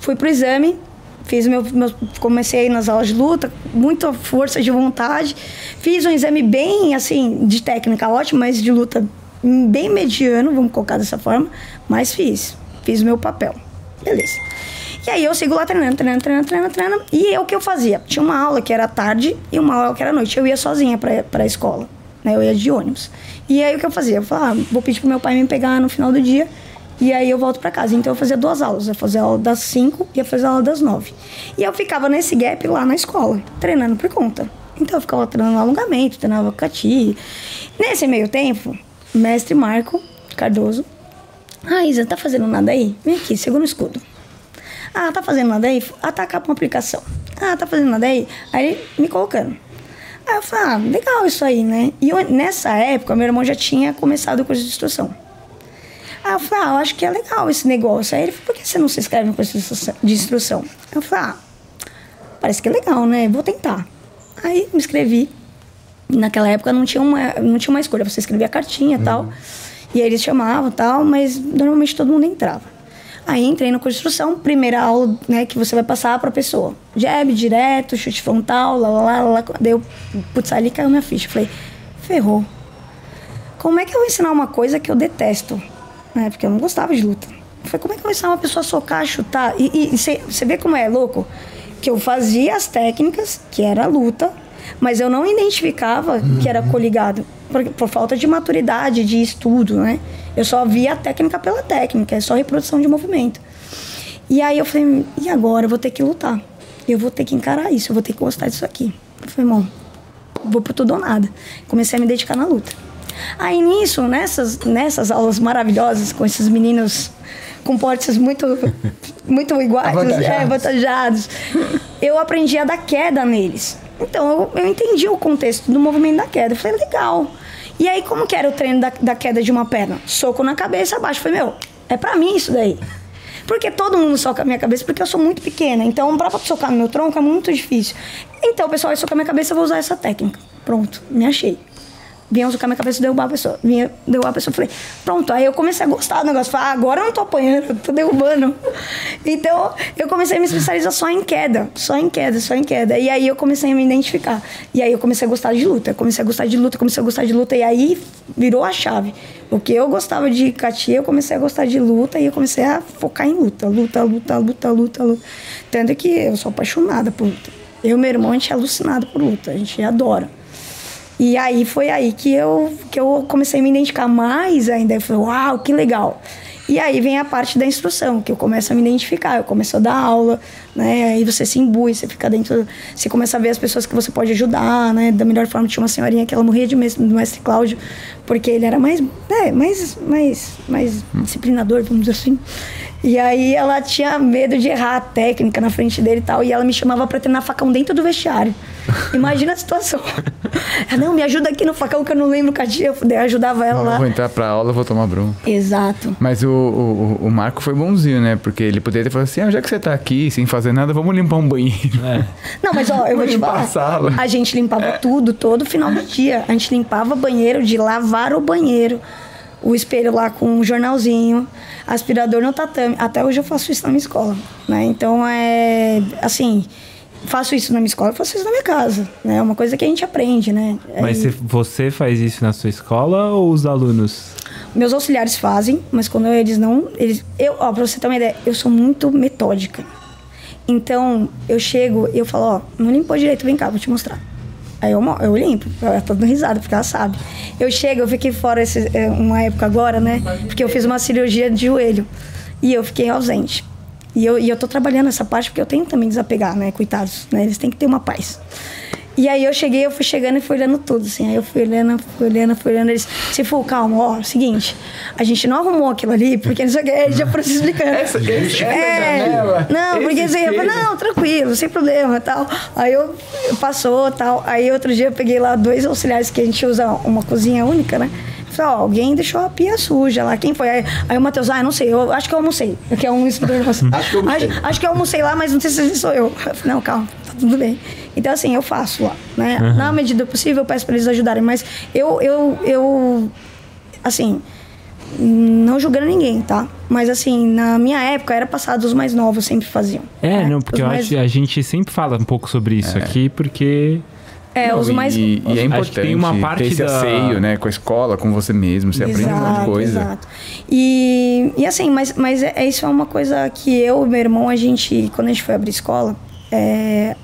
Fui pro exame, fiz meu, meu, comecei nas aulas de luta, muita força de vontade. Fiz um exame bem, assim, de técnica ótimo, mas de luta bem mediano, vamos colocar dessa forma. Mas fiz, fiz o meu papel. Beleza. E aí eu sigo lá treinando, treinando, treinando, treinando, treinando. E eu o que eu fazia? Tinha uma aula que era tarde e uma aula que era noite. Eu ia sozinha pra, pra escola, né? Eu ia de ônibus. E aí o que eu fazia? Eu falava, ah, vou pedir pro meu pai me pegar no final do dia e aí eu volto para casa. Então eu fazia duas aulas. Eu fazia a aula das 5 e eu fazia a aula das 9. E eu ficava nesse gap lá na escola, treinando por conta. Então eu ficava treinando alongamento, treinava cati. Nesse meio tempo, mestre Marco Cardoso. Ah, tá fazendo nada aí? Vem aqui, segura o escudo. Ah, tá fazendo nada aí? Atacar pra uma aplicação. Ah, tá fazendo nada aí? Aí me colocando. Aí eu falei, ah, legal isso aí, né? E eu, nessa época, meu irmão já tinha começado o curso de instrução. Aí eu falei, ah, eu acho que é legal esse negócio. Aí ele falou, por que você não se inscreve no curso de instrução? Eu falei, ah, parece que é legal, né? Vou tentar. Aí me inscrevi. Naquela época não tinha uma, não tinha uma escolha, você escrevia a cartinha e uhum. tal. E aí eles chamavam tal, mas normalmente todo mundo entrava. Aí entrei no curso de instrução, primeira aula né, que você vai passar para a pessoa. Jab, direto, chute frontal, lá, lá, lá, lá. Daí eu, putz, ali caiu minha ficha. Falei, ferrou. Como é que eu vou ensinar uma coisa que eu detesto? Né, porque eu não gostava de luta. Falei, como é que eu vou ensinar uma pessoa a socar, chutar? E você vê como é louco? Que eu fazia as técnicas, que era luta, mas eu não identificava uhum. que era coligado por, por, falta de maturidade, de estudo, né? Eu só via a técnica pela técnica, é só reprodução de movimento. E aí eu falei, e agora? Eu vou ter que lutar. Eu vou ter que encarar isso, eu vou ter que gostar disso aqui. Eu falei, irmão, vou por tudo ou nada. Comecei a me dedicar na luta. Aí nisso, nessas, nessas aulas maravilhosas com esses meninos com portes muito, [LAUGHS] muito iguais, avantajados. É, avantajados, eu aprendi a dar queda neles. Então eu, eu entendi o contexto do movimento da queda. Eu falei, legal. E aí, como que era o treino da, da queda de uma perna? Soco na cabeça, abaixo. Eu falei, meu, é pra mim isso daí. Porque todo mundo soca a minha cabeça, porque eu sou muito pequena. Então, pra socar no meu tronco é muito difícil. Então, pessoal vai socar a minha cabeça, eu vou usar essa técnica. Pronto, me achei vinha tocar minha cabeça e derrubar a pessoa. Vinha derrubar a pessoa. Falei, pronto. Aí eu comecei a gostar do negócio. Falei, ah, agora eu não tô apanhando, tô derrubando. [LAUGHS] Então eu comecei a me especializar só em queda. Só em queda, só em queda. E aí eu comecei a me identificar. E aí eu comecei a gostar de luta. Comecei a gostar de luta, comecei a gostar de luta. E aí virou a chave. Porque eu gostava de catia, eu comecei a gostar de luta e eu comecei a focar em luta. Luta, luta, luta, luta, luta. Tanto que eu sou apaixonada por luta. Eu e meu irmão, a gente é alucinado por luta. A gente adora. E aí foi aí que eu, que eu comecei a me identificar mais ainda. Eu falei, uau, que legal. E aí vem a parte da instrução, que eu começo a me identificar, eu começo a dar aula, né? Aí você se imbui, você fica dentro, você começa a ver as pessoas que você pode ajudar, né? Da melhor forma, tinha uma senhorinha que ela morria de medo do mestre Cláudio, porque ele era mais, é, mais, mais, mais disciplinador, vamos dizer assim. E aí ela tinha medo de errar a técnica na frente dele e tal. E ela me chamava pra treinar facão dentro do vestiário. [LAUGHS] Imagina a situação. Ela, não, me ajuda aqui no facão que eu não lembro o dia. Eu ajudava ela Eu lá. vou entrar pra aula, eu vou tomar bronca. Exato. Mas o, o, o Marco foi bonzinho, né? Porque ele poderia ter falado assim: ah, já que você tá aqui sem fazer nada, vamos limpar um banheiro. É. Não, mas ó, eu vou te limpar falar. a sala. A gente limpava tudo, todo final do dia. A gente limpava banheiro, de lavar o banheiro. O espelho lá com um jornalzinho, aspirador no tatame. Até hoje eu faço isso na minha escola, né? Então, é... Assim, faço isso na minha escola, faço isso na minha casa, né? É uma coisa que a gente aprende, né? Mas É, você, faz isso na sua escola ou os alunos? Meus auxiliares fazem, mas quando eles não. Eles, eu, ó, pra você ter uma ideia, eu sou muito metódica. Então, eu chego e eu falo, ó, não limpou direito, vem cá, vou te mostrar. Aí eu, eu limpo, ela tá dando risada, porque ela sabe. Eu chego, eu fiquei fora esse, é, uma época agora, né? Porque eu fiz uma cirurgia de joelho. E eu fiquei ausente. E eu, e eu tô trabalhando essa parte porque eu tenho também desapegar, né? Coitados, né? Eles têm que ter uma paz. E aí eu cheguei, eu fui chegando e fui olhando tudo, assim. Aí eu fui olhando, fui olhando, fui olhando. Eles, se for, calma, ó, seguinte, a gente não arrumou aquilo ali, porque não sei o que, já foram se explicando. essa é, janela, não, porque esse assim, eu falei, não, tranquilo, sem problema tal. Aí eu passou tal. Aí outro dia eu peguei lá dois auxiliares que a gente usa uma cozinha única, né? Falei, ó, alguém deixou a pia suja lá. Quem foi? Aí, aí o Matheus, ah, não sei, eu acho que eu almocei. Que é um instrutor nosso. Acho que eu almocei. Acho, acho que eu almocei lá, mas não sei se sou eu. Eu falei, não, calma, tá tudo bem. Então, assim, eu faço lá, né? Na medida do possível, eu peço pra eles ajudarem. Mas eu, eu, eu, assim, não julgando ninguém, tá? Mas, assim, na minha época, era passado, os mais novos sempre faziam. É, né? não, porque Os eu mais- acho que a gente sempre fala um pouco sobre isso aqui, porque. É, Não, os e, mais... e é importante tem uma parte ter esse da- asseio, né? Com a escola, com você mesmo. Você aprende um monte de coisa. Exato. E, e assim, mas, mas é, isso é uma coisa que eu e meu irmão, a gente, quando a gente foi abrir escola, é,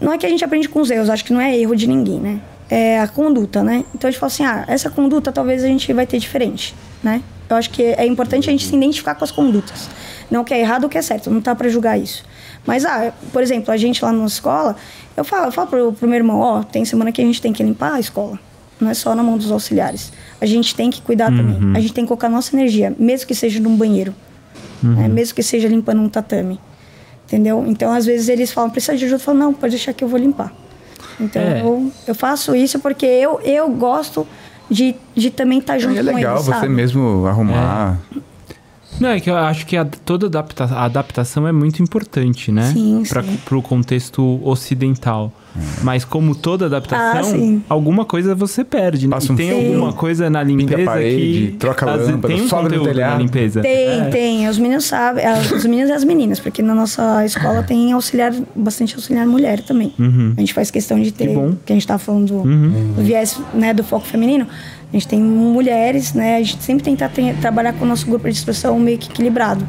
não é que a gente aprende com os erros, acho que não é erro de ninguém, né? É a conduta, né? Então a gente fala assim, ah, essa conduta talvez a gente vai ter diferente, né? Eu acho que é importante a gente se identificar com as condutas. Não o que é errado ou o que é certo, não tá para julgar isso. Mas, ah, por exemplo, a gente lá na escola, eu falo, eu falo pro, pro meu irmão, ó, tem semana que a gente tem que limpar a escola. Não é só na mão dos auxiliares. A gente tem que cuidar também. A gente tem que colocar nossa energia, mesmo que seja num banheiro. né? Mesmo que seja limpando um tatame. Entendeu? Então, às vezes, eles falam, precisa de ajuda. Eu falo, não, pode deixar que eu vou limpar. Então, É. eu, eu faço isso porque eu, eu gosto de, de também estar junto E é com legal eles, você sabe? mesmo arrumar. Não, é que eu acho que a- toda adapta a adaptação é muito importante, né? Sim, Pra, sim. Pro contexto ocidental. Mas como toda adaptação, Ah, alguma coisa você perde. né? Passa um E tem fio, alguma coisa na limpeza parede, que... troca a lâmpada, tem um sobe no conteúdo na telhado. limpeza. Tem, É. tem. Os meninos sabem, as- os meninos e as meninas, porque na nossa escola tem auxiliar, bastante auxiliar mulher também. A gente faz questão de ter, Uhum. bom. Uhum. que a gente tá falando do, do viés né, do foco feminino. A gente tem mulheres, né? A gente sempre tenta ter- trabalhar com o nosso grupo de instrução meio que equilibrado.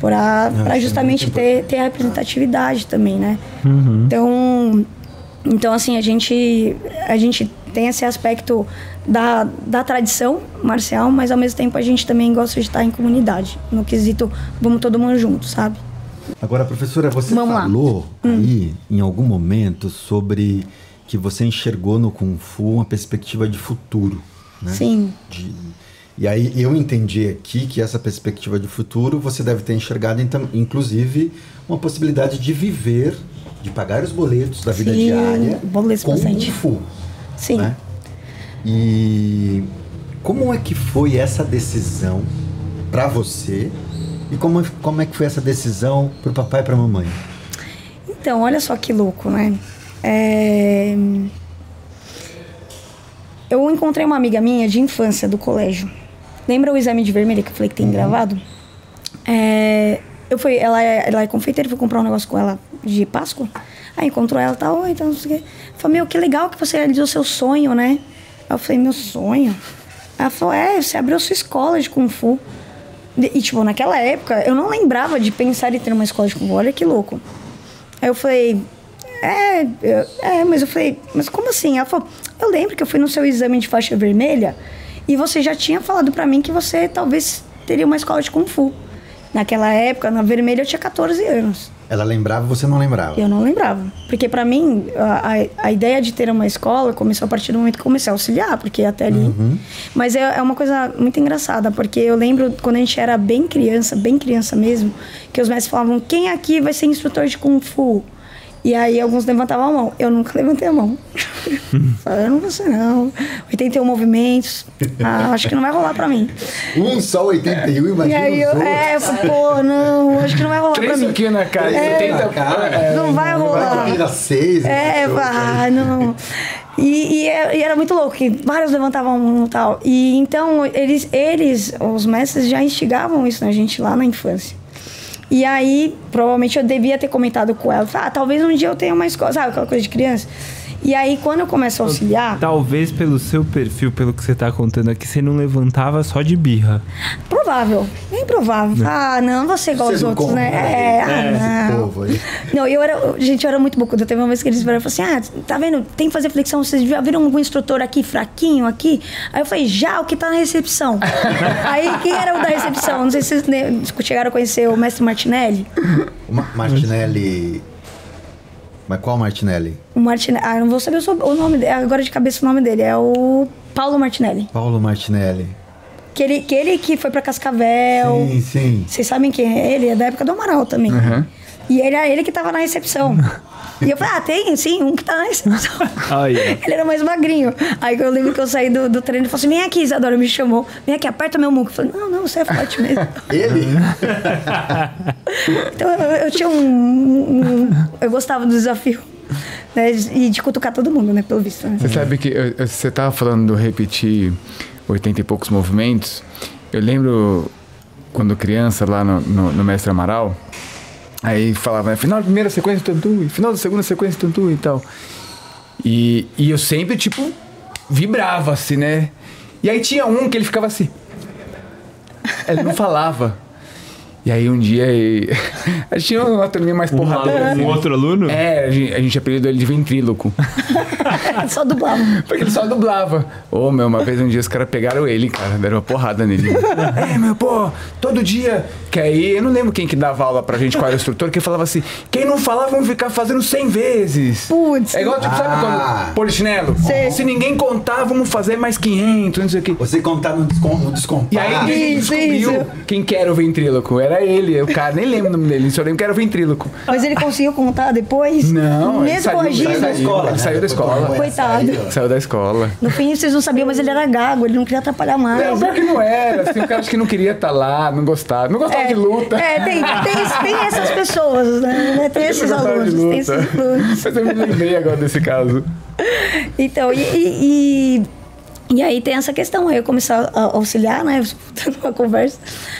Para é justamente ter, ter a representatividade também, né? Uhum. Então, então, assim, a gente, a gente tem esse aspecto da, da tradição marcial, mas ao mesmo tempo a gente também gosta de estar em comunidade. No quesito, vamos todo mundo junto, sabe? Agora, professora, você Vamos lá. Hum. falou aí, em algum momento, sobre que você enxergou no Kung Fu uma perspectiva de futuro. Né? Sim. De- e aí eu entendi aqui que essa perspectiva de futuro você deve ter enxergado, então, inclusive, uma possibilidade de viver, de pagar os boletos da vida Sim, diária boletos com bastante. Kung Fu. Sim. né? E como é que foi essa decisão para você e como, como é que foi essa decisão para o papai e para a mamãe? Então, olha só que louco, né? É, Eu encontrei uma amiga minha de infância do colégio. Lembra o exame de vermelho que eu falei que tem gravado? É, Eu fui, ela é, ela é confeiteira, fui comprar um negócio com ela de Páscoa. Aí encontrou ela e tal, então não sei o quê. Falei, meu, que legal que você realizou seu sonho, né? Aí eu falei, meu sonho? Ela falou, é, você abriu sua escola de Kung Fu. E, e, tipo, naquela época, eu não lembrava de pensar em ter uma escola de Kung Fu. Olha que louco. Aí eu falei, é, eu- é, mas eu falei, mas como assim? Ela falou, eu lembro que eu fui no seu exame de faixa vermelha e você já tinha falado pra mim que você talvez teria uma escola de Kung Fu. Naquela época, na vermelha, eu tinha 14 anos. Ela lembrava, você não lembrava. Eu não lembrava. Porque pra mim, a, a, a ideia de ter uma escola começou a partir do momento que comecei a auxiliar, porque até ali. Mas é, é uma coisa muito engraçada, porque eu lembro quando a gente era bem criança, bem criança mesmo, que os mestres falavam: quem aqui vai ser instrutor de Kung Fu? E aí alguns levantavam a mão. Eu nunca levantei a mão. [LAUGHS] Falei, eu não vou ser não. 81 movimentos. Ah, acho que não vai rolar pra mim. Um só 81, E imagina aí eu, é, eu falei, pô, não, acho que não vai rolar pra Três mim. aqui na cara, É. 70 Cara, Não vai rolar. Vai seis. É, né? ah, não. E, e é- e era muito louco, que vários levantavam a mão e tal. E então, eles, eles, os mestres, já instigavam isso na gente lá na infância. E aí, provavelmente eu devia ter comentado com ela. Ah, talvez um dia eu tenha uma escola, sabe aquela coisa de criança? E aí, quando eu começo a auxiliar, Talvez pelo seu perfil, pelo que você tá contando aqui, você não levantava só de birra. provável, bem provável. Ah, não, você igual os não outros, né? né? É, ah, Esse não. povo aí. Não, eu era. Gente, eu era muito bocuda. Teve uma vez que eles vieram e falaram assim: ah, tá vendo? Tem que fazer flexão. Vocês já viram algum instrutor aqui fraquinho aqui? Aí eu falei: já, o que tá na recepção. [LAUGHS] Aí quem era o da recepção? Não sei se vocês né, chegaram a conhecer o mestre Martinelli. O Ma- Martinelli. Mas qual Martinelli? O Martinelli. Ah, eu não vou saber o, nome dele. Agora de cabeça o nome dele. É o Paulo Martinelli. Paulo Martinelli. Que ele que, ele que foi pra Cascavel. Sim, sim. Vocês sabem quem é ele? É da época do Amaral também. E ele era ele que tava na recepção. [LAUGHS] E eu falei, ah, tem sim, um que tá na recepção. [LAUGHS] Aí, ele era mais magrinho. Aí eu lembro que eu saí do, do treino e falei assim: vem aqui, Isadora, me chamou. Vem aqui, aperta meu muco. Eu falei, não, não, você é forte mesmo. [LAUGHS] Ele? então eu, eu tinha um, um- Eu gostava do desafio. Né? E de cutucar todo mundo, né? Pelo visto. Né? Você sabe que você tava falando do repetir 80 e poucos movimentos. Eu lembro quando criança lá no, no, no Mestre Amaral, aí falava, né, final da primeira sequência tantu, final da segunda sequência tantu e tal. E, e eu sempre, tipo, vibrava assim, né? E aí tinha um que ele ficava assim. Ele não falava. E aí um dia [LAUGHS] a gente tinha uma turminha mais porrada. um outro aluno? É, a gente, a gente apelidou ele de ventríloco. [LAUGHS] Só dublava. Porque ele só dublava. Ô, meu, uma vez um dia os caras pegaram ele, cara, deram uma porrada nele. [LAUGHS] é, meu, pô, todo dia. Que aí, eu não lembro quem que dava aula pra gente, qual era o instrutor, que falava assim: quem não falar, vamos ficar fazendo 100 vezes. Putz. É igual, tipo, sabe Ah. quando. Polichinelo? Sei. Se ninguém contar, vamos fazer mais 500, não sei o quê. Você contar no, descomparo. E aí ninguém descobriu isso. quem que era o ventríloco. Era ele, o cara, nem lembro o nome dele, só lembro que era o ventríloco. Mas ele conseguiu contar depois? Não, ele Mesmo saiu, corrigindo. saiu da escola. né? Ele saiu da escola. Coitado. Saiu da escola. No fim, vocês não sabiam, mas ele era gago, ele não queria atrapalhar mais. Não, pior que não era. Tem um cara que não queria estar lá, não gostava. Não gostava de luta. É, tem, tem, tem essas pessoas, né? Tem esses alunos, tem esses alunos. Mas eu me lembrei agora desse caso. Então, e, e, e, e aí tem essa questão. Aí eu comecei a auxiliar, né? Escutando uma conversa.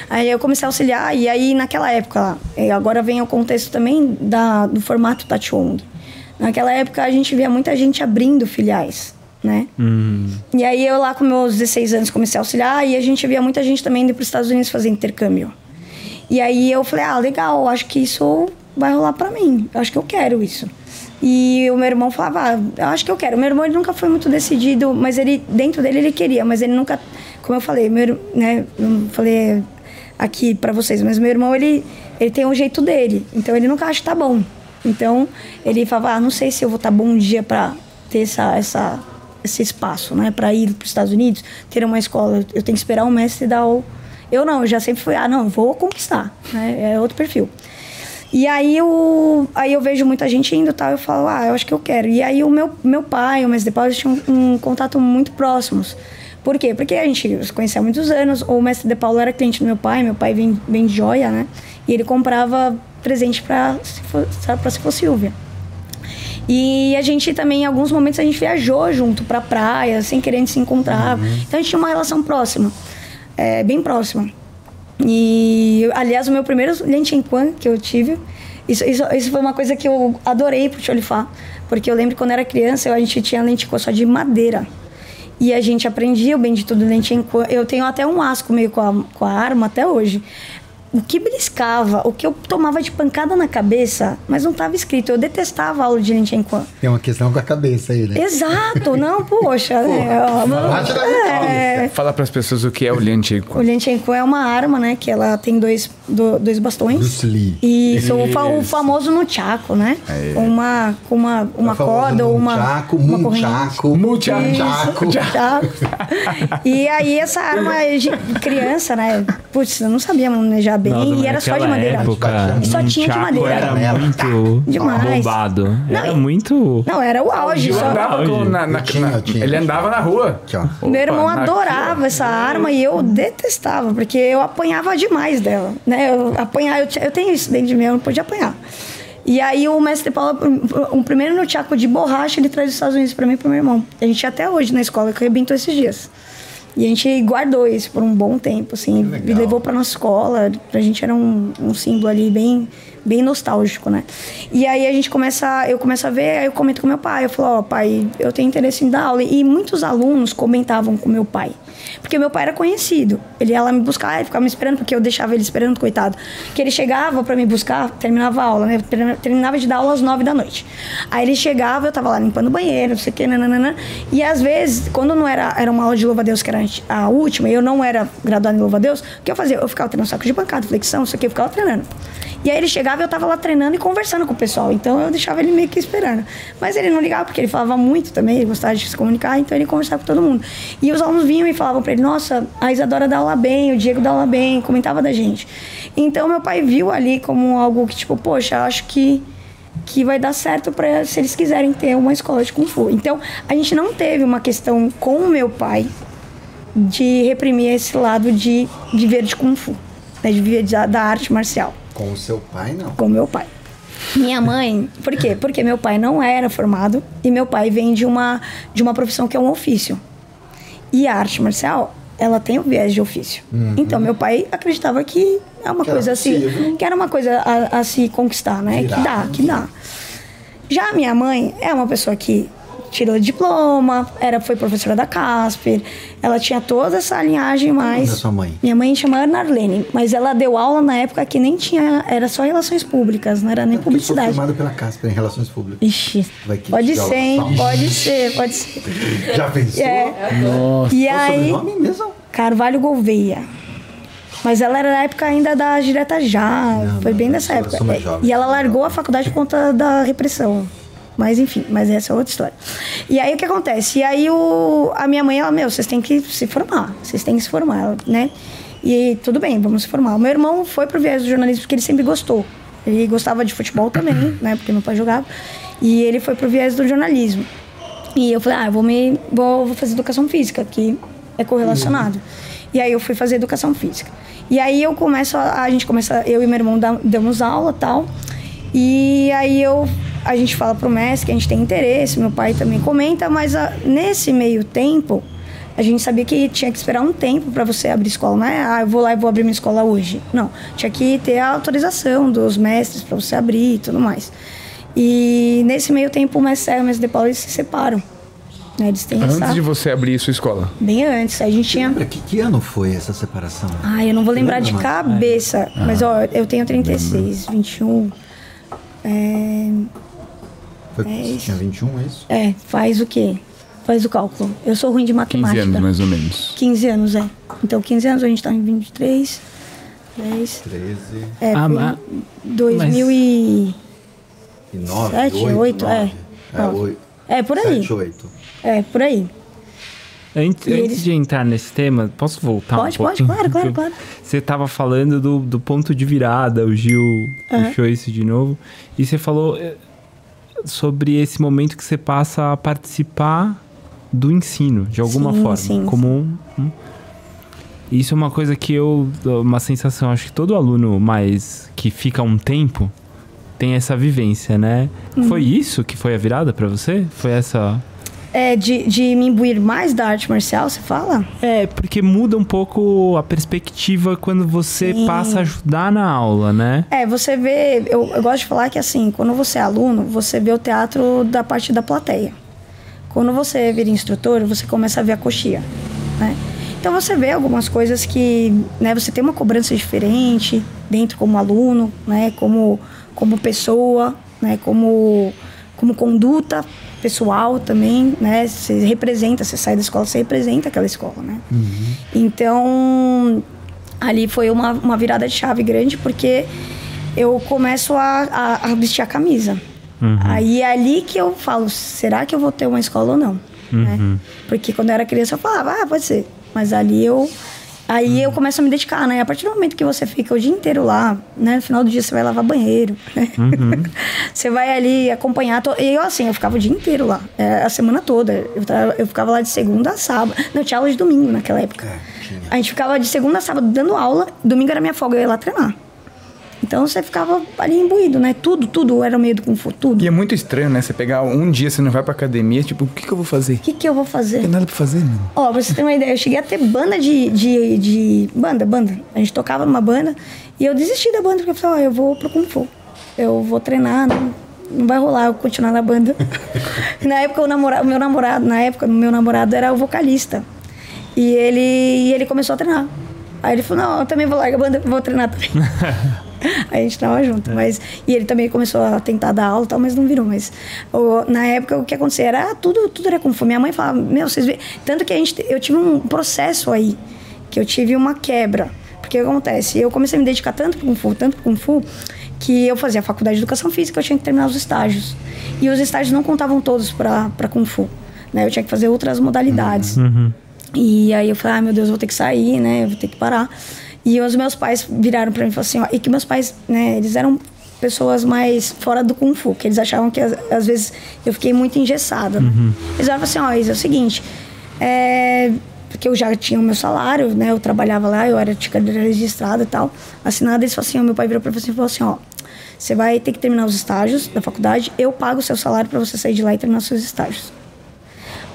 Aí eu comecei a auxiliar, e aí naquela época, agora vem o contexto também da, do formato Tachong. Naquela época a gente via muita gente abrindo filiais, né? E aí eu lá com meus 16 anos comecei a auxiliar, e a gente via muita gente também indo para os Estados Unidos fazer intercâmbio. E aí eu falei, ah, legal, acho que isso vai rolar pra mim. Acho que eu quero isso. E o meu irmão falava, ah, eu acho que eu quero. O meu irmão ele nunca foi muito decidido, mas ele dentro dele ele queria, mas ele nunca, como eu falei, meu, né, eu falei aqui pra vocês, mas meu irmão ele ele tem um jeito dele, então ele nunca acha que tá bom. Então ele falava, ah, não sei se eu vou estar bom um dia pra ter essa essa esse espaço, né, para ir para os Estados Unidos, ter uma escola. Eu tenho que esperar o mestre dar o eu não, eu já sempre fui, ah, não, vou conquistar, né? É outro perfil. E aí eu, aí eu vejo muita gente indo e tal, eu falo, ah, eu acho que eu quero. E aí o meu, meu pai, o mestre de Paulo, tinham um, um contato muito próximos. Por quê? Porque a gente se conhecia há muitos anos, o mestre de Paulo era cliente do meu pai, meu pai vem, vem de joia, né? E ele comprava presente para pra se for Silvia. E a gente também, em alguns momentos, a gente viajou junto pra praia, sem querer se encontrar. Então a gente tinha uma relação próxima, é, bem próxima. E, aliás, o meu primeiro Lien Quan que eu tive, isso, isso, isso foi uma coisa que eu adorei pro Cholifá. Porque eu lembro quando era criança, a gente tinha Quan só de madeira. E a gente aprendia o bendito do Quan. Eu tenho até um asco meio com a, com a arma até hoje. O que beliscava, o que eu tomava de pancada na cabeça, mas não estava escrito. Eu detestava a aula de Lin Quan. Tem uma questão com a cabeça aí, né? Exato, não, poxa. né, é, Fala para as pessoas o que é o Lian Chi o Lin Quan é uma arma, né? Que ela tem dois, do- dois bastões. Bruce Lee. E isso, o, fa- o famoso nunchaku, né? Com uma, com uma, uma É famoso corda ou uma. nunchaku, uma corrente. munchaku, Munchaku. munchaku. Nunchaku. E aí essa arma de criança, né? Putz, eu não sabia manejar bem Nossa, e era só de madeira. Época, E só tinha de madeira. Era muito Demais. bombado. Era Não, e- muito. Não, era o auge. Ele Só... andava, com- na- na- tinha, na- tinha. ele andava na rua. Aqui. Opa, Meu irmão adorava essa arma e eu detestava, porque eu apanhava demais dela, né? Eu apanhar, eu, tenho isso dentro de mim, eu não podia apanhar. E aí o mestre Paulo, um, primeiro no Tiago de borracha, ele traz dos Estados Unidos pra mim e pro meu irmão. A gente até hoje na escola, que arrebentou esses dias. E a gente guardou isso por um bom tempo, assim, e levou pra nossa escola. Pra gente era um, um símbolo ali bem, bem nostálgico, né? E aí a gente começa, eu começo a ver, aí eu comento com meu pai. Eu falo, ó, pai, eu tenho interesse em dar aula. E muitos alunos comentavam com meu pai. Porque meu pai era conhecido. Ele ia lá me buscar, ele ficava me esperando, porque eu deixava ele esperando, coitado. Que ele chegava pra me buscar, terminava a aula, né? Terminava de dar aula às nove da noite. Aí ele chegava, eu tava lá limpando o banheiro, não sei o que, nananana. E às vezes, quando não era, era uma aula de louva-a-Deus, que era a última, e eu não era graduada em louva-a-Deus, o que eu fazia? Eu ficava treinando saco de pancada, flexão, não sei o que, eu ficava treinando. E aí ele chegava e eu tava lá treinando e conversando com o pessoal. Então eu deixava ele meio que esperando. Mas ele não ligava, porque ele falava muito também, ele gostava de se comunicar, então ele conversava com todo mundo. E os alunos vinham e falavam pra ele: Nossa, a Isadora dá aula bem, o Diego dá aula bem, comentava da gente. Então meu pai viu ali como algo que, tipo, poxa, acho que que vai dar certo para se eles quiserem ter uma escola de kung fu. Então, a gente não teve uma questão com o meu pai de reprimir esse lado de viver de kung fu, né, de da, da arte marcial Com o seu pai, não. com meu pai. Minha mãe, por quê? Porque meu pai não era formado e meu pai vem de uma, de uma profissão que é um ofício. E a arte marcial, ela tem o viés de ofício. Então, meu pai acreditava que é uma Que coisa assim, que era uma coisa a, a se conquistar, né? Virar, que dá, que dá. Já a minha mãe é uma pessoa que tirou diploma, era, foi professora da Casper, ela tinha toda essa linhagem mais. é a sua mãe? Minha mãe chama Ana Arlene, mas ela deu aula na época que nem tinha, era só relações públicas, não era nem Eu sou publicidade. formado pela Casper em Relações Públicas. Ixi, Vai que pode ser, hein? Pode ser, pode ser. [LAUGHS] Já pensou? É. Nossa. E aí, mesmo? Carvalho Gouveia. Mas ela era da época ainda da direta já, Não, foi não, bem dessa época. É, jovem. E ela largou a faculdade por conta da repressão. Mas enfim, mas essa é outra história. E aí o que acontece? E aí o, a minha mãe, ela, meu, vocês têm que se formar, vocês têm que se formar, né? E tudo bem, vamos se formar. O meu irmão foi pro viés do jornalismo porque ele sempre gostou. Ele gostava de futebol também, [COUGHS] né? Porque meu pai jogava. E ele foi pro viés do jornalismo. E eu falei, ah, eu vou, me, vou, vou fazer educação física, que é correlacionado. E aí eu fui fazer educação física. E aí eu começo, a, a gente começa, eu e meu irmão damos aula tal. E aí eu, a gente fala pro mestre que a gente tem interesse, meu pai também comenta, mas a- nesse meio tempo, a gente sabia que tinha que esperar um tempo para você abrir escola, não é? Ah, eu vou lá e vou abrir minha escola hoje. Não, tinha que ter a autorização dos mestres para você abrir e tudo mais. E nesse meio tempo o mestre e o mestre de Paulo eles se separam. Né? Eles têm essa... Antes de você abrir sua escola. Bem antes, a gente tinha... Lembra que, que ano foi essa separação? Ai, eu não vou lembrar de cabeça, mas ó, eu tenho 36, 21. É, Foi, você tinha 21, é isso? é, faz o quê? Faz o cálculo. Eu sou ruim de 15 matemática. anos, mais ou menos. 15 anos, é. Então, 15 anos, a gente tá em 23, 10. 13 É, Ah, foi ma- 2000 e... e 9, Sete, 8, oito, é. 9. É, Nove. 8. É, por aí. 7, 8. É, por aí. Antes, E antes eles- de entrar nesse tema, posso voltar Pode, um pode, pouquinho? claro, claro, claro. [LAUGHS] Você estava falando do, do ponto de virada, o Gil Aham. puxou isso de novo. E você falou eh, sobre esse momento que você passa a participar do ensino, de alguma Sim, forma. sim, como um, um- Isso é uma coisa que eu. Uma sensação, acho que todo aluno mais que fica um tempo tem essa vivência, né? Uhum. Foi isso que foi a virada pra você? Foi essa. É, de, de me imbuir mais da arte marcial, você fala? É, porque muda um pouco a perspectiva quando você Sim. passa a ajudar na aula, né? É, você vê. Eu, eu gosto de falar que assim, quando você é aluno, você vê o teatro da parte da plateia. Quando você vira instrutor, você começa a ver a coxia, né? Então você vê algumas coisas que, né, você tem uma cobrança diferente dentro como aluno, né, como como pessoa, né, como como conduta pessoal também, né? Você representa, você sai da escola, você representa aquela escola, né? Uhum. Então, ali foi uma, uma virada de chave grande, porque eu começo a, a, a vestir a camisa. Uhum. Aí é ali que eu falo, será que eu vou ter uma escola ou não? Né? Uhum. Né? Porque quando eu era criança eu falava, ah, pode ser. Mas ali eu Aí eu começo a me dedicar, né? A partir do momento que você fica o dia inteiro lá, né? No final do dia você vai lavar banheiro, [LAUGHS] né? Uhum. você vai ali acompanhar. To... E eu, assim, eu ficava o dia inteiro lá, é, a semana toda. Eu, tra... eu ficava lá de segunda a sábado. Não, tinha aula de domingo naquela época. É, a gente ficava de segunda a sábado dando aula. Domingo era minha folga, eu ia lá treinar. Então você ficava ali imbuído, né? Tudo, tudo era o meio do Kung Fu, tudo. E é muito estranho, né? Você pegar um dia, você não vai pra academia, tipo, o que, que eu vou fazer? O que, que eu vou fazer? Não tem nada pra fazer, não. Ó, pra você ter uma ideia, eu cheguei a ter banda de, de, de. Banda, banda. A gente tocava numa banda e eu desisti da banda porque eu falei, ó, eu vou pro Kung Fu. Eu vou treinar, não, não vai rolar eu continuar na banda. [LAUGHS] na época, o, namorado, o meu namorado, na época, o meu namorado era o vocalista. E ele, e ele começou a treinar. Aí ele falou, não, eu também vou largar a banda, vou treinar também. [LAUGHS] [LAUGHS] a gente tava junto. É. Mas, e ele também começou a tentar dar aula e tal, mas não virou. Mas o, na época o que acontecia era tudo, tudo era fome. Minha mãe falava, meu, vocês vê. Tanto que a gente, eu tive um processo aí, que eu tive uma quebra. Porque o que acontece? Eu comecei a me dedicar tanto pro Kung Fu, tanto pro Kung Fu, que eu fazia a faculdade de educação física, eu tinha que terminar os estágios. E os estágios não contavam todos para Kung Fu. Né? Eu tinha que fazer outras modalidades. Uhum. E aí eu falei, ah, meu Deus, eu vou ter que sair, né? Eu vou ter que parar. E os meus pais viraram para mim e falaram assim, ó, e que meus pais, né, eles eram pessoas mais fora do Kung Fu, que eles achavam que às, vezes eu fiquei muito engessada. Uhum. Eles falaram assim, ó, Isa, é o seguinte, é, porque eu já tinha o meu salário, né, eu trabalhava lá, eu era de cadeira registrada e tal, assinada, eles falaram assim, ó, meu pai virou para você e falou assim, ó, você vai ter que terminar os estágios da faculdade, eu pago o seu salário para você sair de lá e terminar seus estágios.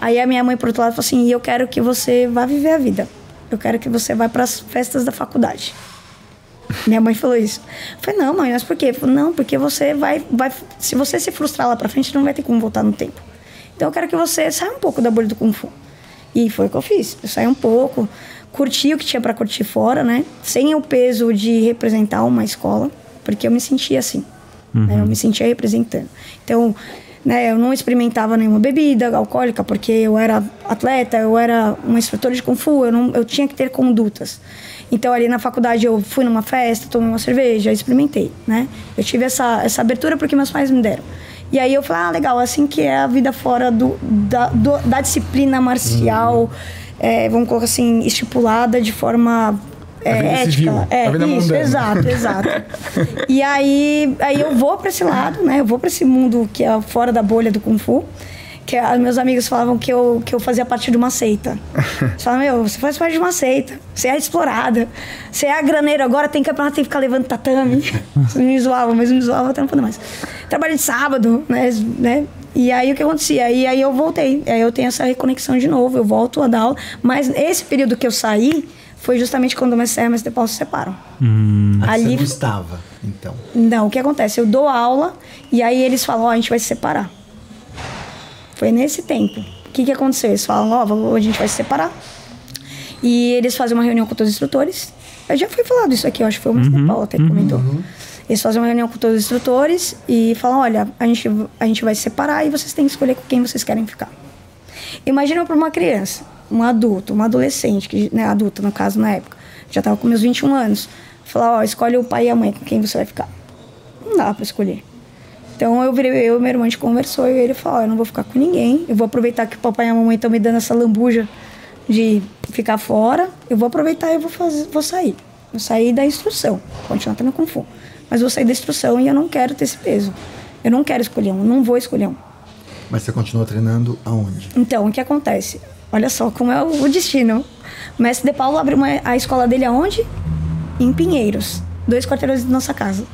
Aí a minha mãe, por outro lado, falou assim, e eu quero que você vá viver a vida eu quero que você vá para as festas da faculdade. Minha mãe falou isso. Eu falei, não, mãe, mas por quê? Falei, não, porque você vai, vai. Se você se frustrar lá pra frente, não vai ter como voltar no tempo. Então eu quero que você saia um pouco da bolha do Kung Fu. E foi o que eu fiz. Eu saí um pouco, curti o que tinha para curtir fora, né? Sem o peso de representar uma escola, porque eu me sentia assim. Uhum. Né? Eu me sentia representando. Então, né? Eu não experimentava nenhuma bebida alcoólica porque eu era atleta, eu era uma instrutora de kung fu, eu, não, eu tinha que ter condutas. Então ali na faculdade eu fui numa festa, tomei uma cerveja, experimentei, né? Eu tive essa, essa abertura porque meus pais me deram. E aí eu falei, ah, legal, assim que é a vida fora do, da, do, da disciplina marcial, uhum. é, vamos colocar assim, estipulada de forma é, ética. Civil, é, isso, mundana. exato, exato. [LAUGHS] e aí, aí eu vou para esse lado, né? Eu vou para esse mundo que é fora da bolha do Kung Fu. Que meus amigos falavam que eu, que eu fazia parte de uma seita. Eles [LAUGHS] falavam, meu, você faz parte de uma seita. Você é explorada. Você é a graneira. Agora tem campeonato, tem que ficar levando tatame. [LAUGHS] me zoavam, mas me zoavam até não poder mais. Trabalho de sábado, né? né? E aí o que acontecia? E aí eu voltei. Aí eu tenho essa reconexão de novo. Eu volto a dar aula. Mas esse período que eu saí foi justamente quando o Mestre e o Mestre Paulo se separam. Hum. Ali você não estava, então? Não, o que acontece? Eu dou aula e aí eles falam, ó, oh, a gente vai se separar. Foi nesse tempo. O que, que aconteceu? Eles falam, ó, oh, a gente vai se separar. E eles fazem uma reunião com todos os instrutores. Eu já fui falado isso aqui, eu acho que foi o Mestre uhum. Paulo até que uhum. comentou. Eles fazem uma reunião com todos os instrutores e falam, olha, a gente, a gente vai se separar e vocês têm que escolher com quem vocês querem ficar. Imagina para uma criança um adulto, uma adolescente, que, né, adulta no caso na época, já estava com meus 21 anos, falar, ó, escolhe o pai e a mãe com quem você vai ficar. Não dá para escolher. Então eu virei, eu e minha irmã a gente conversou e ele falou, ó, eu não vou ficar com ninguém, eu vou aproveitar que o papai e a mamãe estão me dando essa lambuja de ficar fora, eu vou aproveitar e vou fazer, vou sair. Vou sair da instrução, continuar tendo Kung Fu. Mas vou sair da instrução e eu não quero ter esse peso. Eu não quero escolher um, não vou escolher um. Mas você continua treinando aonde? Então, o que acontece? Olha só como é o destino. O mestre De Paulo abriu uma, a escola dele aonde? Em Pinheiros, dois quarteirões da nossa casa.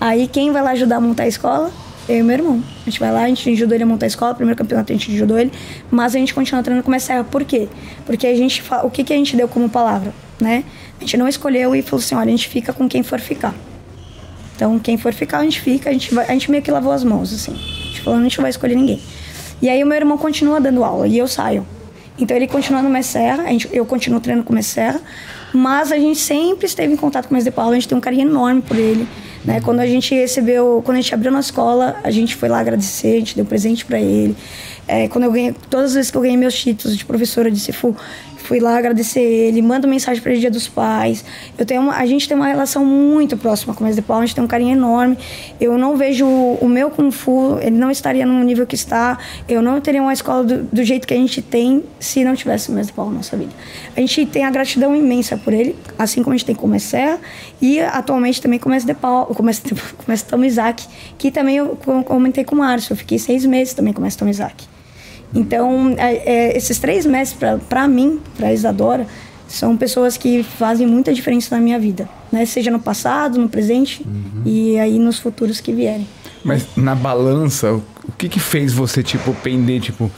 Aí quem vai lá ajudar a montar a escola? Eu e meu irmão. A gente vai lá, a gente ajudou ele a montar a escola, primeiro campeonato a gente ajudou ele, mas a gente continua treinando com o Mestre Por quê? Porque a gente o que, que a gente deu como palavra, né? A gente não escolheu e falou assim, olha, a gente fica com quem for ficar. Então, quem for ficar, a gente fica, a gente, vai, a gente meio que lavou as mãos, assim. A gente falou, a gente não vai escolher ninguém. E aí o meu irmão continua dando aula e eu saio. Então ele continua no Mestre Serra, a gente, eu continuo treinando com o Mestre Serra, mas a gente sempre esteve em contato com o de Paulo, a gente tem um carinho enorme por ele. Né? Quando a gente recebeu, quando a gente abriu na escola, a gente foi lá agradecer, a gente deu presente para ele. É, quando eu ganhei, todas as vezes que eu ganhei meus títulos de professora de Cifu, fui lá agradecer ele, mando mensagem para ele Dia dos Pais. Eu tenho uma, a gente tem uma relação muito próxima com o Mestre Paulo, a gente tem um carinho enorme. Eu não vejo o, meu Kung Fu, ele não estaria no nível que está. Eu não teria uma escola do, do jeito que a gente tem se não tivesse o Mestre Paulo na nossa vida. A gente tem a gratidão imensa por ele, assim como a gente tem com o Serra e atualmente também com o Mestre de com o Mestre, [LAUGHS] com o Mestre Tom Isaac, que também eu comentei com o Márcio. Eu fiquei seis meses também com o Mestre Tom Isaac. Então, é, é, esses três mestres, para mim, para a Isadora, são pessoas que fazem muita diferença na minha vida, né? Seja no passado, no presente uhum. e aí nos futuros que vierem. Mas na balança, o que que fez você, tipo, pender, tipo...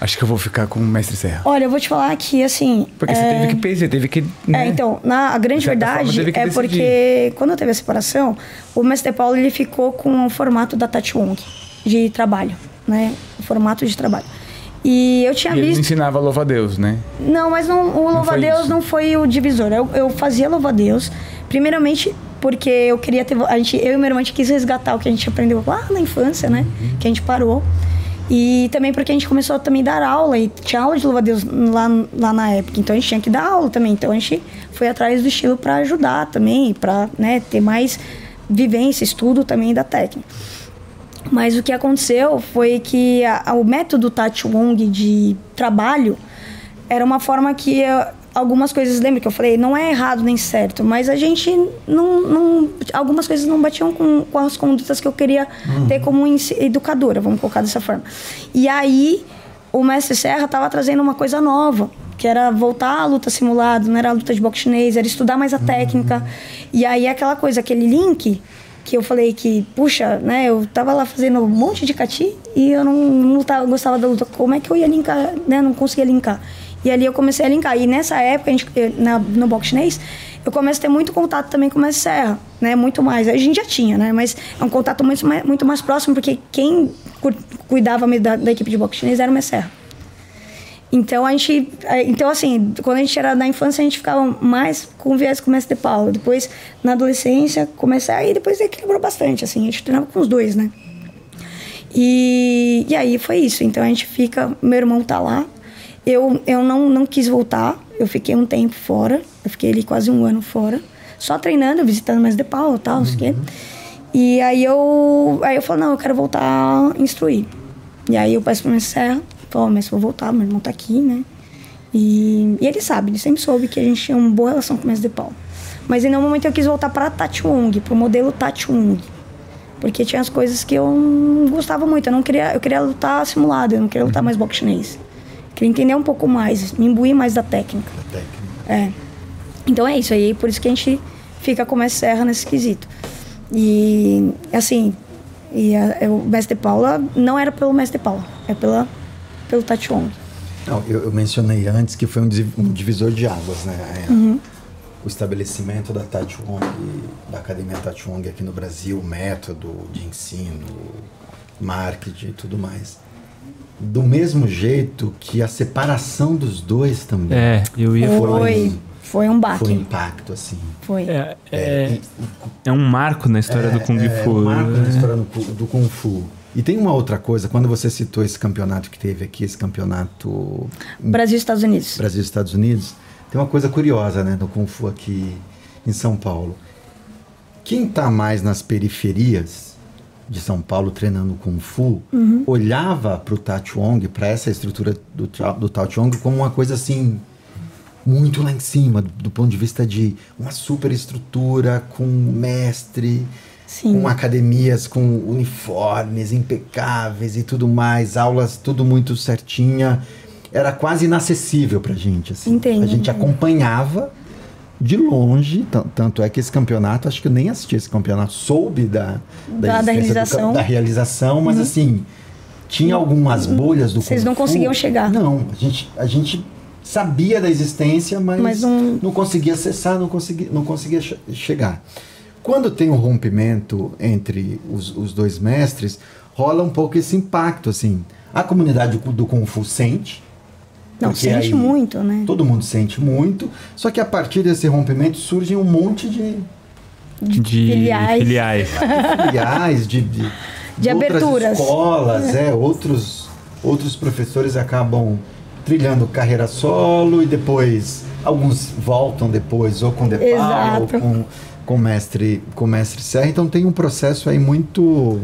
Acho que eu vou ficar com o Mestre Serra. Olha, eu vou te falar que, assim... Porque é... você teve que pensar, teve que... Né? É, então, na, a grande verdade forma, é porque quando eu teve a separação, o Mestre Paulo, ele ficou com o formato da Tati Wong, de trabalho né? O formato de trabalho. E eu tinha e visto. Ele ensinava louva-a-Deus, né? Não, mas não, o louva-a-Deus não foi o divisor. Eu, eu fazia louva-a-Deus, primeiramente porque eu queria ter. A gente, eu e meu irmão a gente quis resgatar o que a gente aprendeu lá na infância, né? Uhum. Que a gente parou. E também porque a gente começou a também dar aula, e tinha aula de louva-a-Deus lá, lá na época. Então a gente tinha que dar aula também. Então a gente foi atrás do estilo para ajudar também, para né, ter mais vivência, estudo também da técnica. Mas o que aconteceu foi que a, a, o método Tati Wong de trabalho era uma forma que eu, algumas coisas, lembra que eu falei, não é errado nem certo, mas a gente não. não algumas coisas não batiam com, com as condutas que eu queria uhum. ter como educadora, vamos colocar dessa forma. E aí o mestre Serra estava trazendo uma coisa nova, que era voltar à luta simulada, não era a luta de boxe chinês, era estudar mais a uhum. técnica. E aí aquela coisa, aquele link que eu falei que, puxa, né, eu tava lá fazendo um monte de cati e eu não, não tava, gostava da luta. Como é que eu ia linkar, né? Não conseguia linkar. E ali eu comecei a linkar. E nessa época, a gente, na, no boxe chinês, eu comecei a ter muito contato também com o Mestre Serra, né? Muito mais. A gente já tinha, né? Mas é um contato muito mais, muito mais próximo, porque quem cuidava da, da equipe de boxe chinês era o Mestre Serra. Então a gente, é, então assim, quando a gente era na infância a gente ficava mais com viés com o mestre de Paulo. Depois na adolescência comecei aí depois equilibrou bastante assim, a gente treinava com os dois, né? E, e aí foi isso. Então a gente fica, meu irmão tá lá. Eu eu não não quis voltar. Eu fiquei um tempo fora. Eu fiquei ali quase um ano fora, só treinando, visitando mais de Paulo, tal, uhum. quê. E aí eu aí eu falei, não, eu quero voltar a instruir. E aí eu peço para o Serra Falou, mas vou voltar, meu irmão tá aqui, né? E, e, ele sabe, ele sempre soube que a gente tinha uma boa relação com o Mestre de Paulo. Mas em nenhum momento eu quis voltar para Tati Wong, para o modelo Tati Wong. Porque tinha as coisas que eu não gostava muito. Eu não queria, eu queria lutar simulado, eu não queria lutar mais boxe chinês. Eu queria entender um pouco mais, me imbuir mais da técnica. Técnica. É. Então é isso aí, por isso que a gente fica com o Mestre Serra nesse quesito. E assim, e a, o Mestre Paula não era pelo Mestre Paula, é pela pelo Tachong. Não, eu, eu, mencionei antes que foi um, um divisor de águas, né? É, uhum. O estabelecimento da Tachong, da Academia Tachong aqui no Brasil, método de ensino, marketing e tudo mais. Do mesmo jeito que a separação dos dois também. É, eu ia falar. Foi, foi um baque. Foi um impacto, assim. Foi. É, é, é, é um marco na história do Kung Fu. É um marco na história do, do Kung Fu. E tem uma outra coisa, quando você citou esse campeonato que teve aqui, esse campeonato. Brasil Estados Unidos. Brasil Estados Unidos, tem uma coisa curiosa, né, do Kung Fu aqui em São Paulo. Quem está mais nas periferias de São Paulo treinando Kung Fu, uhum. olhava para o Tai Chuang, para essa estrutura do, do Tai Chuang, como uma coisa assim, muito lá em cima, do, do ponto de vista de uma super estrutura, com mestre Sim. com academias com uniformes impecáveis e tudo mais, aulas tudo muito certinha. Era quase inacessível pra gente. Assim. Entendo. A gente acompanhava de longe, tanto é que esse campeonato, acho que eu nem assisti esse campeonato, soube da, da, da realização. Do, da realização, mas uhum. assim, tinha algumas uhum. bolhas do Vocês não conseguiam chegar. Não, a gente, a gente sabia da existência, mas, mas um... não conseguia acessar, não conseguia, não conseguia chegar. Quando tem um rompimento entre os, os dois mestres, rola um pouco esse impacto, assim. A comunidade do Kung Fu sente, Não, sente muito, né? Todo mundo sente muito, só que a partir desse rompimento surgem um monte de De Filiais. filiais. [LAUGHS] filiais, de, de, De outras aberturas. escolas, é. outros, outros professores acabam trilhando carreira solo e depois alguns voltam depois ou com De Paula ou Exato. Com com mestre com mestre Serra, então tem um processo aí muito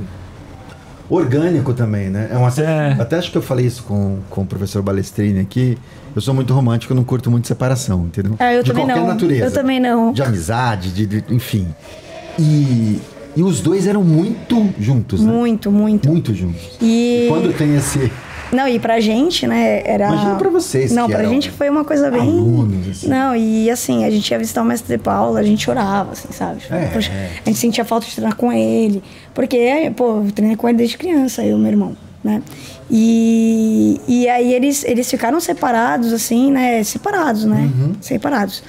orgânico também, né? É uma, É. Até acho que eu falei isso com, com o professor Balestrini aqui. Eu sou muito romântico, eu não curto muito separação, entendeu? Ah, eu de também qualquer não. natureza. Eu também não. De amizade, de, de- enfim. E, e os dois eram muito juntos, né? Muito, muito. Muito juntos. E Quando tem esse não, e pra gente, né, era Imagina pra vocês Não, pra gente foi uma coisa bem alunos, assim. Não, e assim, a gente ia visitar o mestre de Paula, a gente chorava, assim, sabe? É, Poxa, é. A gente sentia falta de treinar com ele, porque, pô, eu treinei com ele desde criança, eu e meu irmão, né? E, e aí eles, eles ficaram separados, assim, né? Separados, né? Uhum. Separados.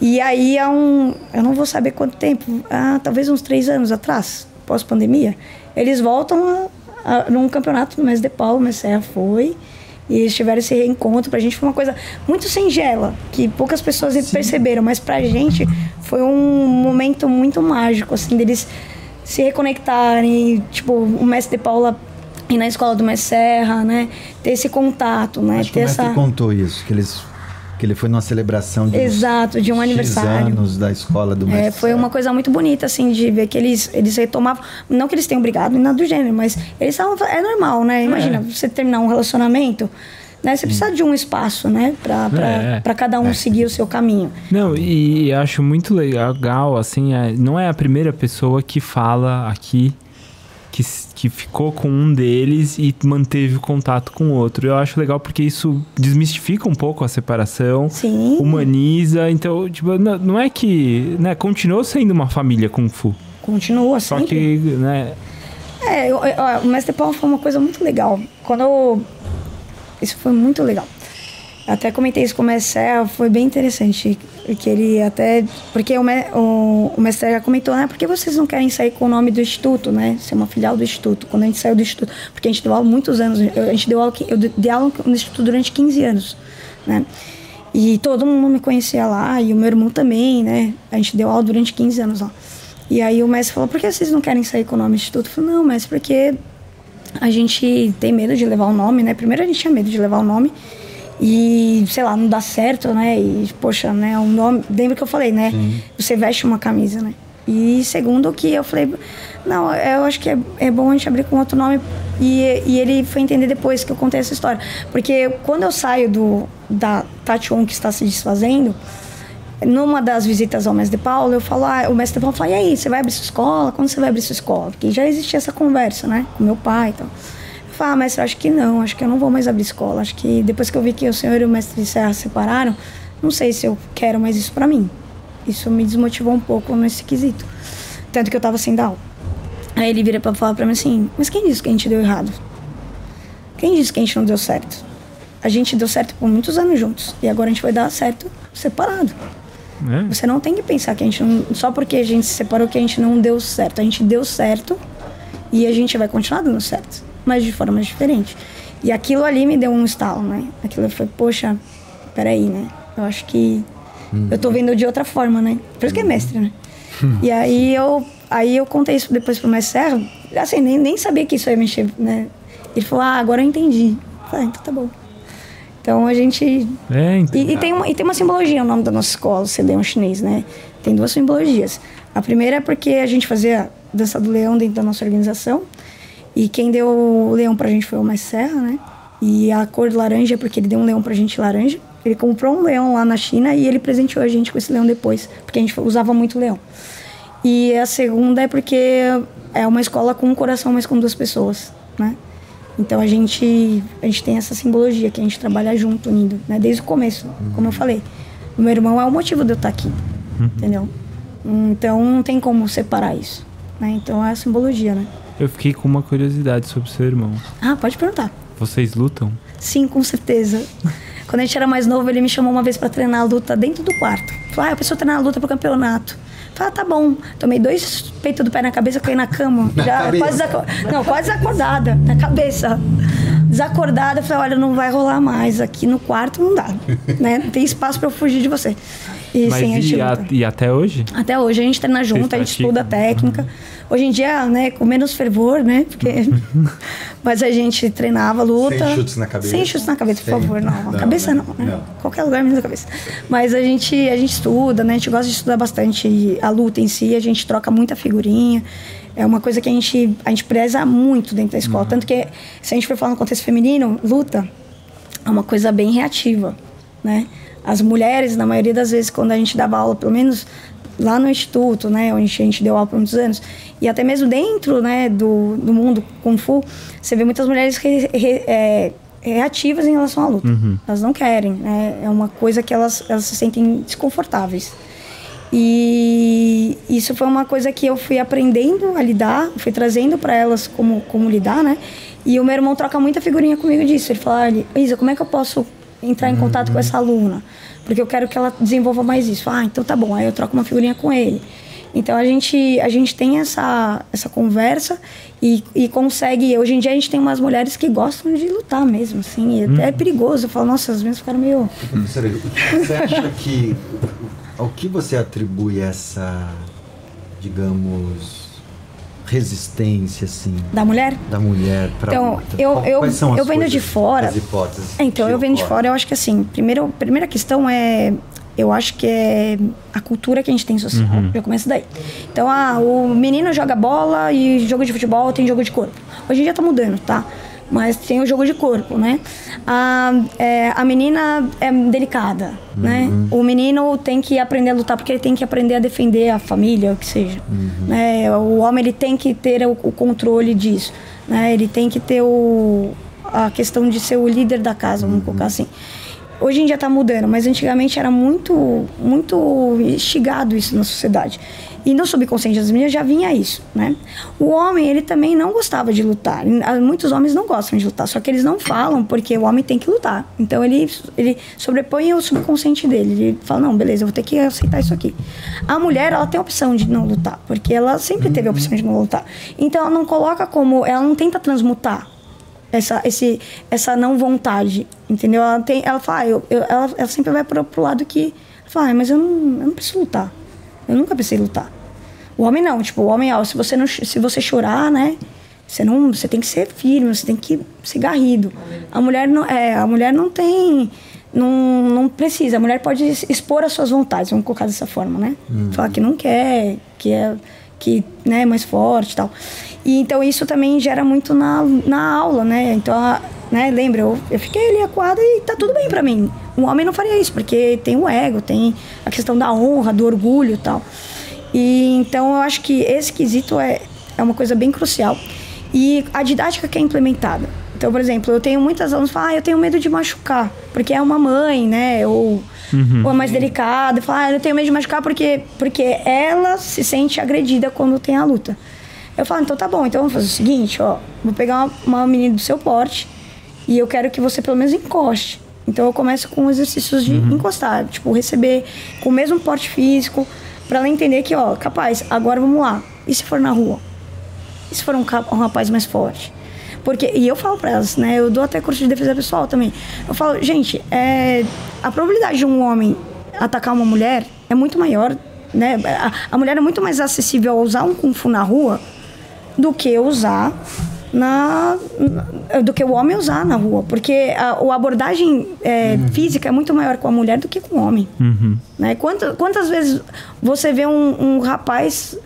E aí há um, eu não vou saber quanto tempo, ah, talvez uns três anos atrás, pós-pandemia, eles voltam a, a, num campeonato do mês de Paulo, o Messerra foi, e eles tiveram esse reencontro. Pra gente foi uma coisa muito singela, que poucas pessoas perceberam, mas pra gente foi um momento muito mágico, assim, deles se reconectarem, tipo, o mestre de Paula ir na escola do Mestre Serra, né? Ter esse contato, né? Acho que Ter o mestre essa... contou isso, que eles que ele foi numa celebração de Exato, de um X aniversário. anos da escola do mestre. É, foi uma coisa muito bonita, assim, de ver que eles, eles retomavam. Não que eles tenham brigado, nem nada do gênero, mas eles estavam. É normal, né? Imagina, você terminar um relacionamento, né? Você precisa de um espaço, né? Pra, pra, É. pra cada um seguir o seu caminho. Não, e acho muito legal, assim, é, não é a primeira pessoa que fala aqui que, que ficou com um deles e manteve o contato com o outro. Eu acho legal porque isso desmistifica um pouco a separação, Sim. humaniza. Então, tipo, não, não é que. Né, continuou sendo uma família Kung Fu. Continua Só sempre. que, né, É, eu, eu- o Mestre Paulo foi uma coisa muito legal. Quando eu... Isso foi muito legal. Até comentei isso com o Mestre foi bem interessante. Que ele até... Porque o, me- o, o Mestre Serra comentou, né? Por que vocês não querem sair com o nome do Instituto, né? Ser uma filial do Instituto. Quando a gente saiu do Instituto... Porque a gente deu aula muitos anos. A gente deu aula... Eu dei aula no Instituto durante 15 anos, né? E todo mundo me conhecia lá, e o meu irmão também, né? A gente deu aula durante 15 anos lá. E aí o mestre falou, por que vocês não querem sair com o nome do Instituto? Eu falei, não, mestre, porque a gente tem medo de levar o nome, né? Primeiro a gente tinha medo de levar o nome e, sei lá, não dá certo, né? E, poxa, né? O nome... Lembra que eu falei, né? Você veste uma camisa, né? E segundo que eu falei, não, eu acho que é, é bom a gente abrir com outro nome. E, e ele foi entender depois que eu contei essa história. Porque quando eu saio do, da Tachon que está se desfazendo, numa das visitas ao mestre Paulo, eu falo, ah, o mestre Paulo fala, e aí, você vai abrir sua escola? Quando você vai abrir sua escola? Porque já existia essa conversa, né? Com meu pai e tal. Falo, ah, mestre, acho que não, acho que eu não vou mais abrir escola. Acho que depois que eu vi que o senhor e o mestre de Serra se separaram, não sei se eu quero mais isso pra mim. Isso me desmotivou um pouco nesse quesito. Tanto que eu tava sem dar aula. Aí ele vira pra falar pra mim assim, mas quem disse que a gente deu errado? Quem disse que a gente não deu certo? A gente deu certo por muitos anos juntos. E agora a gente vai dar certo separado. né? Você não tem que pensar que a gente não. Só porque a gente se separou que a gente não deu certo. A gente deu certo e a gente vai continuar dando certo. Mas de forma diferente. E aquilo ali me deu um estalo, né? Aquilo foi, poxa, peraí, né? Eu acho que eu tô vendo de outra forma, né? Por isso que é mestre, né? [LAUGHS] E aí eu, aí eu contei isso depois pro mestre Serra. Assim, nem, nem sabia que isso ia mexer, né? Ele falou, ah, agora eu entendi. Eu falei, ah, então tá bom. Então a gente É, e, e tem uma, e tem uma simbologia o nome da nossa escola, o Cedeão chinês, né? Tem duas simbologias. A primeira é porque a gente fazia dança do leão dentro da nossa organização. E quem deu o leão pra gente foi o Mestre Serra, né? E a cor laranja é porque ele deu um leão pra gente laranja. Ele comprou um leão lá na China e ele presenteou a gente com esse leão depois, porque a gente usava muito leão. E a segunda é porque é uma escola com um coração, mas com duas pessoas, né? Então a gente a gente tem essa simbologia que a gente trabalha junto, unido, né? Desde o começo, como eu falei. O meu irmão é o motivo de eu estar aqui, entendeu? Então não tem como separar isso, né? Então é a simbologia, né? Eu fiquei com uma curiosidade sobre seu irmão. Ah, pode perguntar. Vocês lutam? Sim, com certeza. Quando a gente era mais novo, ele me chamou uma vez pra treinar a luta dentro do quarto. Falou, ah, eu preciso treinar a luta pro campeonato. Falei, ah, tá bom. Tomei dois peitos do pé na cabeça, caí na cama. Na cabeça? Quase desaco- Não, quase acordada, na cabeça. Desacordada, eu falei, olha, não vai rolar mais. Aqui no quarto não dá. né? Não tem espaço para eu fugir de você. E, Mas sim, e, a, e, até hoje? Até hoje. A gente treina junto, a gente estuda técnica. Uhum. Hoje em dia, né, com menos fervor, né? Porque... [LAUGHS] Mas a gente treinava, luta. Sem chutes na cabeça. Sem chutes na cabeça, por favor. Não, não a cabeça não, né? não, Qualquer lugar menos a cabeça. Mas a gente, a gente estuda, né? A gente gosta de estudar bastante a luta em si. A gente troca muita figurinha. É uma coisa que a gente, a gente preza muito dentro da escola. Uhum. Tanto que, se a gente for falar no contexto feminino, luta é uma coisa bem reativa, né? As mulheres, na maioria das vezes, quando a gente dava aula, pelo menos lá no instituto, né, onde a gente deu aula por muitos anos, e até mesmo dentro, né, do, do mundo Kung Fu, você vê muitas mulheres re, re, é, reativas em relação à luta. Uhum. Elas não querem, né, é uma coisa que elas, elas se sentem desconfortáveis. E isso foi uma coisa que eu fui aprendendo a lidar, fui trazendo para elas como, como lidar, né? E o meu irmão troca muita figurinha comigo disso. Ele fala, Isa, como é que eu posso entrar em contato uhum. com essa aluna, porque eu quero que ela desenvolva mais isso. Ah, então tá bom, aí eu troco uma figurinha com ele. Então a gente, a gente tem essa, essa conversa e, e consegue. Hoje em dia a gente tem umas mulheres que gostam de lutar mesmo, assim. E até é uhum. perigoso. Eu falo, nossa, as minhas ficaram meio. Você acha que. Ao que você atribui essa, digamos, resistência assim? Da mulher? Da mulher para então eu eu Quais são as eu vendo de fora. as hipóteses é, então eu vendo de fora. Eu acho que assim primeiro primeira questão é eu acho que é a cultura que a gente tem social uhum. já começa daí. Então ah, o menino joga bola e jogo de futebol tem jogo de corpo. Hoje em dia tá mudando tá mas tem o jogo de corpo, né? A, é, a menina é delicada, né? uhum. né? O menino tem que aprender a lutar porque ele tem que aprender a defender a família, o que seja. Uhum. Né? O homem ele tem que ter o, o, controle disso, né? Ele tem que ter o, a questão de ser o líder da casa, vamos uhum. colocar assim. Hoje em dia está mudando, mas antigamente era muito, muito instigado isso na sociedade. E no subconsciente das meninas já vinha isso, né? O homem, ele também não gostava de lutar. Muitos homens não gostam de lutar, só que eles não falam porque o homem tem que lutar. Então ele, ele sobrepõe o subconsciente dele. Ele fala: não, beleza, eu vou ter que aceitar isso aqui. A mulher, ela tem a opção de não lutar, porque ela sempre teve a opção de não lutar. Então ela não coloca como. Ela não tenta transmutar essa, esse, essa não vontade, entendeu? Ela, tem, ela fala, ah, eu, eu, ela, ela sempre vai pro, pro lado que. Fala, ah, mas eu não, eu não preciso lutar. Eu nunca precisei lutar. O homem não, tipo, o homem, ó, se você não, se você chorar, né? Você não, você tem que ser firme, você tem que ser garrido. A mulher não, é, a mulher não tem, não, não precisa. A mulher pode expor as suas vontades, vamos colocar dessa forma, né? Uhum. Falar que não quer, que é que né, é mais forte, e tal. E então isso também gera muito na, na aula, né? Então, a, né, lembra, eu, eu fiquei ali acuada e tá tudo bem para mim. Um homem não faria isso, porque tem o ego, tem a questão da honra, do orgulho e tal. E então eu acho que esse quesito é, é uma coisa bem crucial. E a didática que é implementada. Então, por exemplo, eu tenho muitas alunos que falam, ah, eu tenho medo de machucar, porque é uma mãe, né? Ou, uhum. ou é mais delicada. Fala, ah, eu tenho medo de machucar porque, porque ela se sente agredida quando tem a luta. Eu falo, então tá bom, então vamos fazer o seguinte, ó, vou pegar uma, uma menina do seu porte e eu quero que você pelo menos encoste. Então eu começo com exercícios de uhum. encostar, tipo, receber com o mesmo porte físico, para ela entender que, ó, capaz, agora vamos lá. E se for na rua? E se for um, um rapaz mais forte? Porque, e eu falo para elas, né? Eu dou até curso de defesa pessoal também. Eu falo, gente, é, a probabilidade de um homem atacar uma mulher é muito maior, né? A, a mulher é muito mais acessível a usar um kung fu na rua do que usar na, na, do que o homem usar na rua, porque a, a abordagem é, uhum. física é muito maior com a mulher do que com o homem. Uhum. Né? Quantas, quantas vezes você vê um, um, rapaz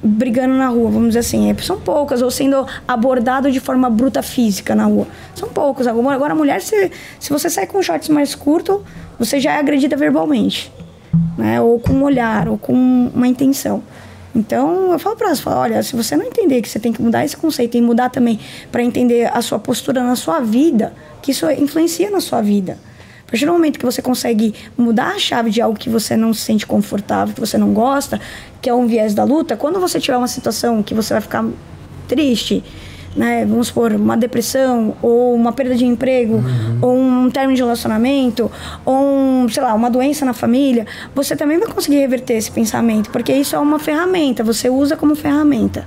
brigando na rua, vamos dizer assim, é, são poucas, ou sendo abordado de forma bruta física na rua, são poucos. Agora a mulher, se, se você sai com shorts mais curto, você já é agredida verbalmente, né? ou com um olhar, ou com uma intenção. Então, eu falo para elas, falo, olha, se você não entender que você tem que mudar esse conceito e mudar também para entender a sua postura na sua vida, que isso influencia na sua vida. A partir do momento que você consegue mudar a chave de algo que você não se sente confortável, que você não gosta, que é um viés da luta, quando você tiver uma situação que você vai ficar triste, né, vamos supor, uma depressão, ou uma perda de emprego, uhum. ou um término de relacionamento, ou, um, sei lá, uma doença na família, você também vai conseguir reverter esse pensamento, porque isso é uma ferramenta, você usa como ferramenta.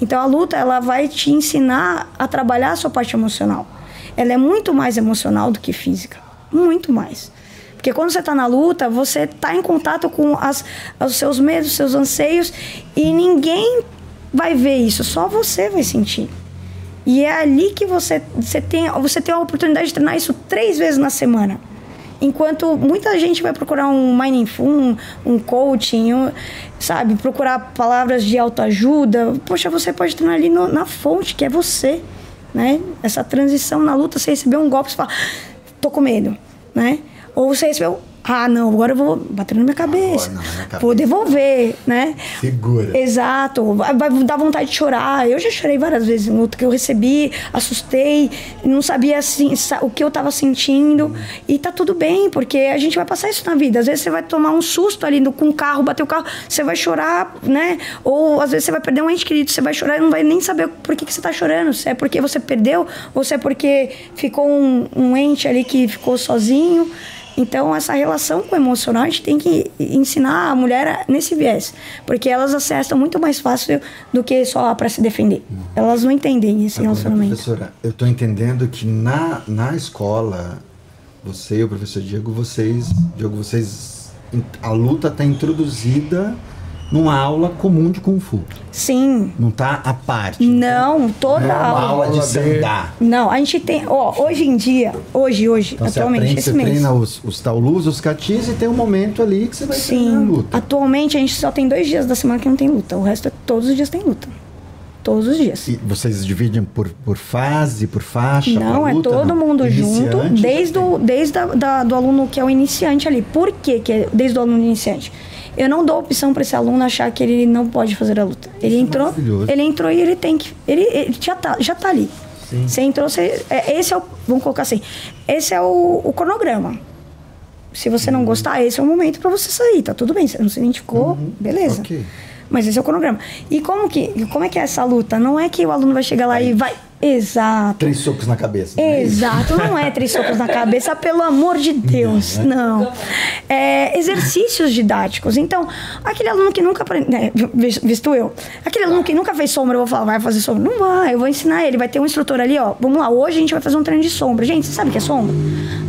Então a luta, ela vai te ensinar a trabalhar a sua parte emocional. ela é muito mais emocional do que física. Muito mais. Porque quando você está na luta, você está em contato com as, os seus medos, os seus anseios, e ninguém vai ver isso, só você vai sentir. E é ali que você, você, tem, você tem a oportunidade de treinar isso três vezes na semana. Enquanto muita gente vai procurar um mindful, um, um coaching, um, sabe, procurar palavras de autoajuda, poxa, você pode treinar ali no, na fonte, que é você, né? Essa transição na luta, você recebeu um golpe, você fala, tô com medo, né? Ou você recebeu ah, não, agora eu vou bater na minha cabeça. Agora, não, minha cabeça. Vou devolver, né? Segura. Exato. Vai, vai, dar vontade de chorar. Eu já chorei várias vezes no que eu recebi, assustei, não sabia assim, o que eu tava sentindo. Hum. E tá tudo bem, porque a gente vai passar isso na vida. Às vezes você vai tomar um susto ali com o carro, bater o carro, você vai chorar, né? Ou às vezes você vai perder um ente querido, você vai chorar e não vai nem saber por que, que você tá chorando. Se é porque você perdeu, ou se é porque ficou um, um ente ali que ficou sozinho. Então, essa relação com o emocional, a gente tem que ensinar a mulher nesse viés. Porque elas acessam muito mais fácil do que só para se defender. Elas não entendem esse Agora, relacionamento. Professora, eu estou entendendo que na, na escola, você e o professor Diego, vocês, Diego, vocês, a luta está introduzida numa aula comum de Kung Fu. Sim. Não tá à parte. Não, toda não é aula. aula de sandar. Não, a gente tem, ó, hoje em dia, hoje, hoje, então, atualmente, você aprende, esse você mês. treina os, os taulus, os catis e tem um momento ali que você vai Sim. treinar a luta. Atualmente a gente só tem dois dias da semana que não tem luta. O resto é todos os dias tem luta. Todos os dias. E vocês dividem por, por fase, por faixa? Não, luta, é todo não? mundo Iniciante, junto, desde, o, desde a, da, do aluno que é o iniciante ali. Por que, que é desde o aluno iniciante? Eu não dou opção para esse aluno achar que ele não pode fazer a luta. Ele Isso é entrou, ele entrou e ele tem que, ele, ele já tá, já tá ali. Sim. Você entrou, você, é, esse é o, vamos colocar assim, esse é o, o cronograma. Se você não gostar, esse é o momento para você sair, tá tudo bem. Você não se identificou, Uhum. beleza. Ok. Mas esse é o cronograma. E como que, como é que é essa luta? Não é que o aluno vai chegar lá e vai, exato. Três socos na cabeça. não é? Exato, não é três socos na cabeça, pelo amor de Deus, né? não. É, exercícios didáticos. Então, aquele aluno que nunca aprende, né, vis- visto eu, aquele aluno que nunca fez sombra, eu vou falar, vai fazer sombra? Não vai, eu vou ensinar ele, vai ter um instrutor ali, ó. Vamos lá, hoje a gente vai fazer um treino de sombra. Gente, você sabe o que é sombra?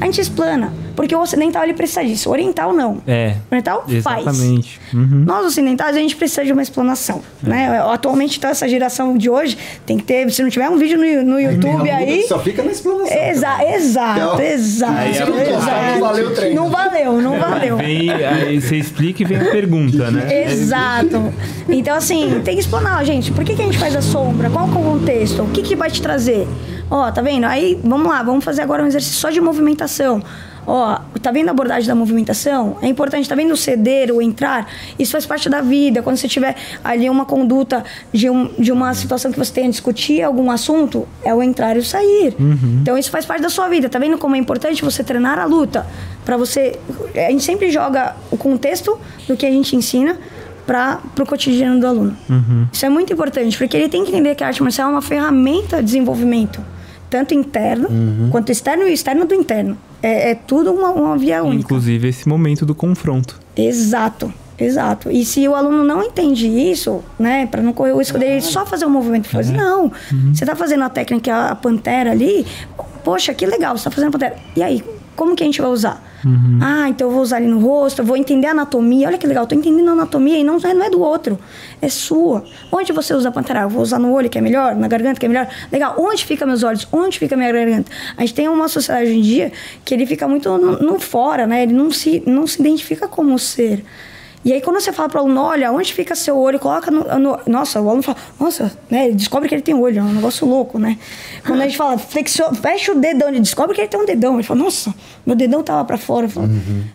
A gente explana, porque o ocidental ele precisa disso, o oriental não. É. O oriental faz. Exatamente. Uhum. Nós ocidentais a gente precisa de uma explanação, né? Atualmente então essa geração de hoje tem que ter, se não tiver um vídeo no, no YouTube aí, Só fica na explanação. Exa exato, Então, exato, aí é exato. não valeu o treino. Não valeu, não valeu. Vem, aí você explica e vem a pergunta, né? [LAUGHS] Exato. Então, assim, tem que explanar, gente. Por que, que a gente faz a sombra? Qual é o contexto? O que, que vai te trazer? Ó, tá vendo? Aí, vamos lá, vamos fazer agora um exercício só de movimentação. Ó, tá vendo a abordagem da movimentação? É importante, tá vendo o ceder, o entrar? Isso faz parte da vida. Quando você tiver ali uma conduta de, um, de uma situação que você tenha a discutir algum assunto, é o entrar e o sair. Então isso faz parte da sua vida. Tá vendo como é importante você treinar a luta? Para você. A gente sempre joga o contexto do que a gente ensina para o cotidiano do aluno. Isso é muito importante, porque ele tem que entender que a arte marcial é uma ferramenta de desenvolvimento, tanto interno quanto externo e externo do interno. É, é tudo uma, uma via única. Inclusive esse momento do confronto. Exato, exato. E se o aluno não entende isso, né, para não correr o risco dele só fazer um movimento faz, não. Você tá fazendo a técnica a pantera ali, poxa, que legal, você tá fazendo a pantera. E aí, como que a gente vai usar? Ah, então eu vou usar ali no rosto, eu vou entender a anatomia. Olha que legal, eu tô entendendo a anatomia e não, não é do outro, é sua. Onde você usa a pantera? Eu vou usar no olho, que é melhor, na garganta, que é melhor. Legal, onde fica meus olhos? Onde fica minha garganta? A gente tem uma sociedade hoje em dia que ele fica muito no, no fora, né? Ele não se, não se identifica como ser. E aí, quando você fala para o aluno, olha, onde fica seu olho, coloca no, no- Nossa, o aluno fala, nossa, né? Ele descobre que ele tem olho, é um negócio louco, né? Quando a gente fala, flexiona, fecha o dedão, ele descobre que ele tem um dedão. Ele fala, nossa, meu dedão tava para fora. Falo,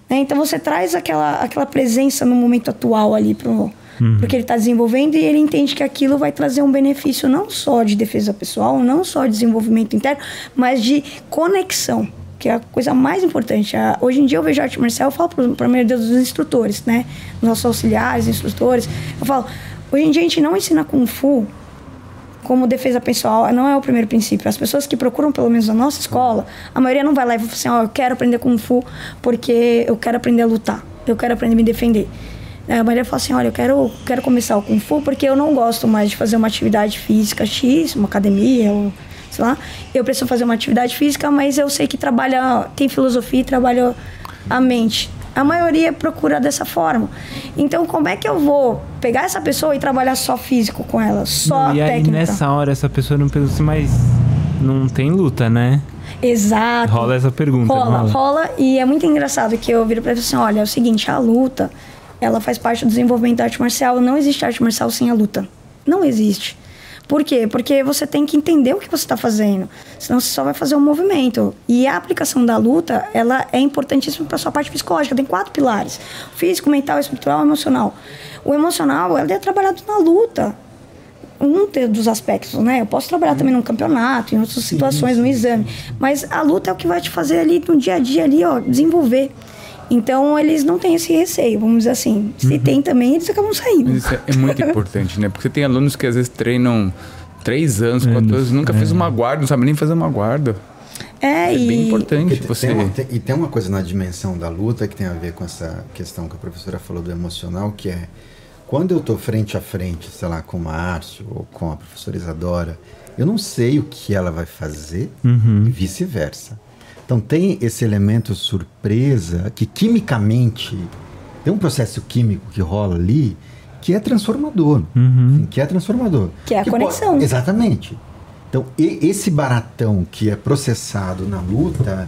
né? Então você traz aquela, aquela presença no momento atual ali pro. Porque ele está desenvolvendo e ele entende que aquilo vai trazer um benefício não só de defesa pessoal, não só de desenvolvimento interno, mas de conexão que é a coisa mais importante. A- hoje em dia eu vejo arte marcial, eu falo para meu Deus dos instrutores, né? Nossos auxiliares, instrutores. Eu falo, hoje em dia a gente não ensina Kung Fu como defesa pessoal, não é o primeiro princípio. As pessoas que procuram, pelo menos na nossa escola, a maioria não vai lá e fala assim, ó, eu quero aprender Kung Fu porque eu quero aprender a lutar, eu quero aprender a me defender. A maioria fala assim, olha, eu quero, quero começar o Kung Fu porque eu não gosto mais de fazer uma atividade física X, uma academia, ou sei lá, eu preciso fazer uma atividade física, mas eu sei que trabalha, tem filosofia e trabalha a mente. A maioria procura dessa forma. Então, como é que eu vou pegar essa pessoa e trabalhar só físico com ela, só Não, e aí técnica? nessa hora essa pessoa não pensa assim, mas não tem luta, né? Exato. Rola essa pergunta. Rola, rola? rola, e é muito engraçado que eu viro pra ele assim, olha, é o seguinte, a luta, ela faz parte do desenvolvimento da arte marcial, não existe arte marcial sem a luta. Não existe. Por quê? Porque você tem que entender o que você está fazendo, senão você só vai fazer um movimento. E a aplicação da luta, ela é importantíssima para sua parte psicológica. Tem quatro pilares: físico, mental, espiritual e emocional. O emocional, ele é trabalhado na luta um dos aspectos, né? Eu posso trabalhar também num campeonato, em outras situações, no exame. Mas a luta é o que vai te fazer ali no dia a dia ali, ó, desenvolver. Então eles não têm esse receio, vamos dizer assim. Se tem também, eles acabam saindo. Isso é, é muito [LAUGHS] importante, né? Porque tem alunos que às vezes treinam três anos, quatro anos, nunca fez uma guarda, não sabe nem fazer uma guarda. É, É e bem importante Porque você. tem uma- tem- e tem uma coisa na dimensão da luta que tem a ver com essa questão que a professora falou do emocional, que é quando eu estou frente a frente, sei lá, com o Márcio ou com a professora Isadora, eu não sei o que ela vai fazer e vice-versa. Então tem esse elemento surpresa que quimicamente tem um processo químico que rola ali que é transformador, Assim, que é transformador. Que é a po- conexão. Exatamente. Então, e- esse baratão que é processado na luta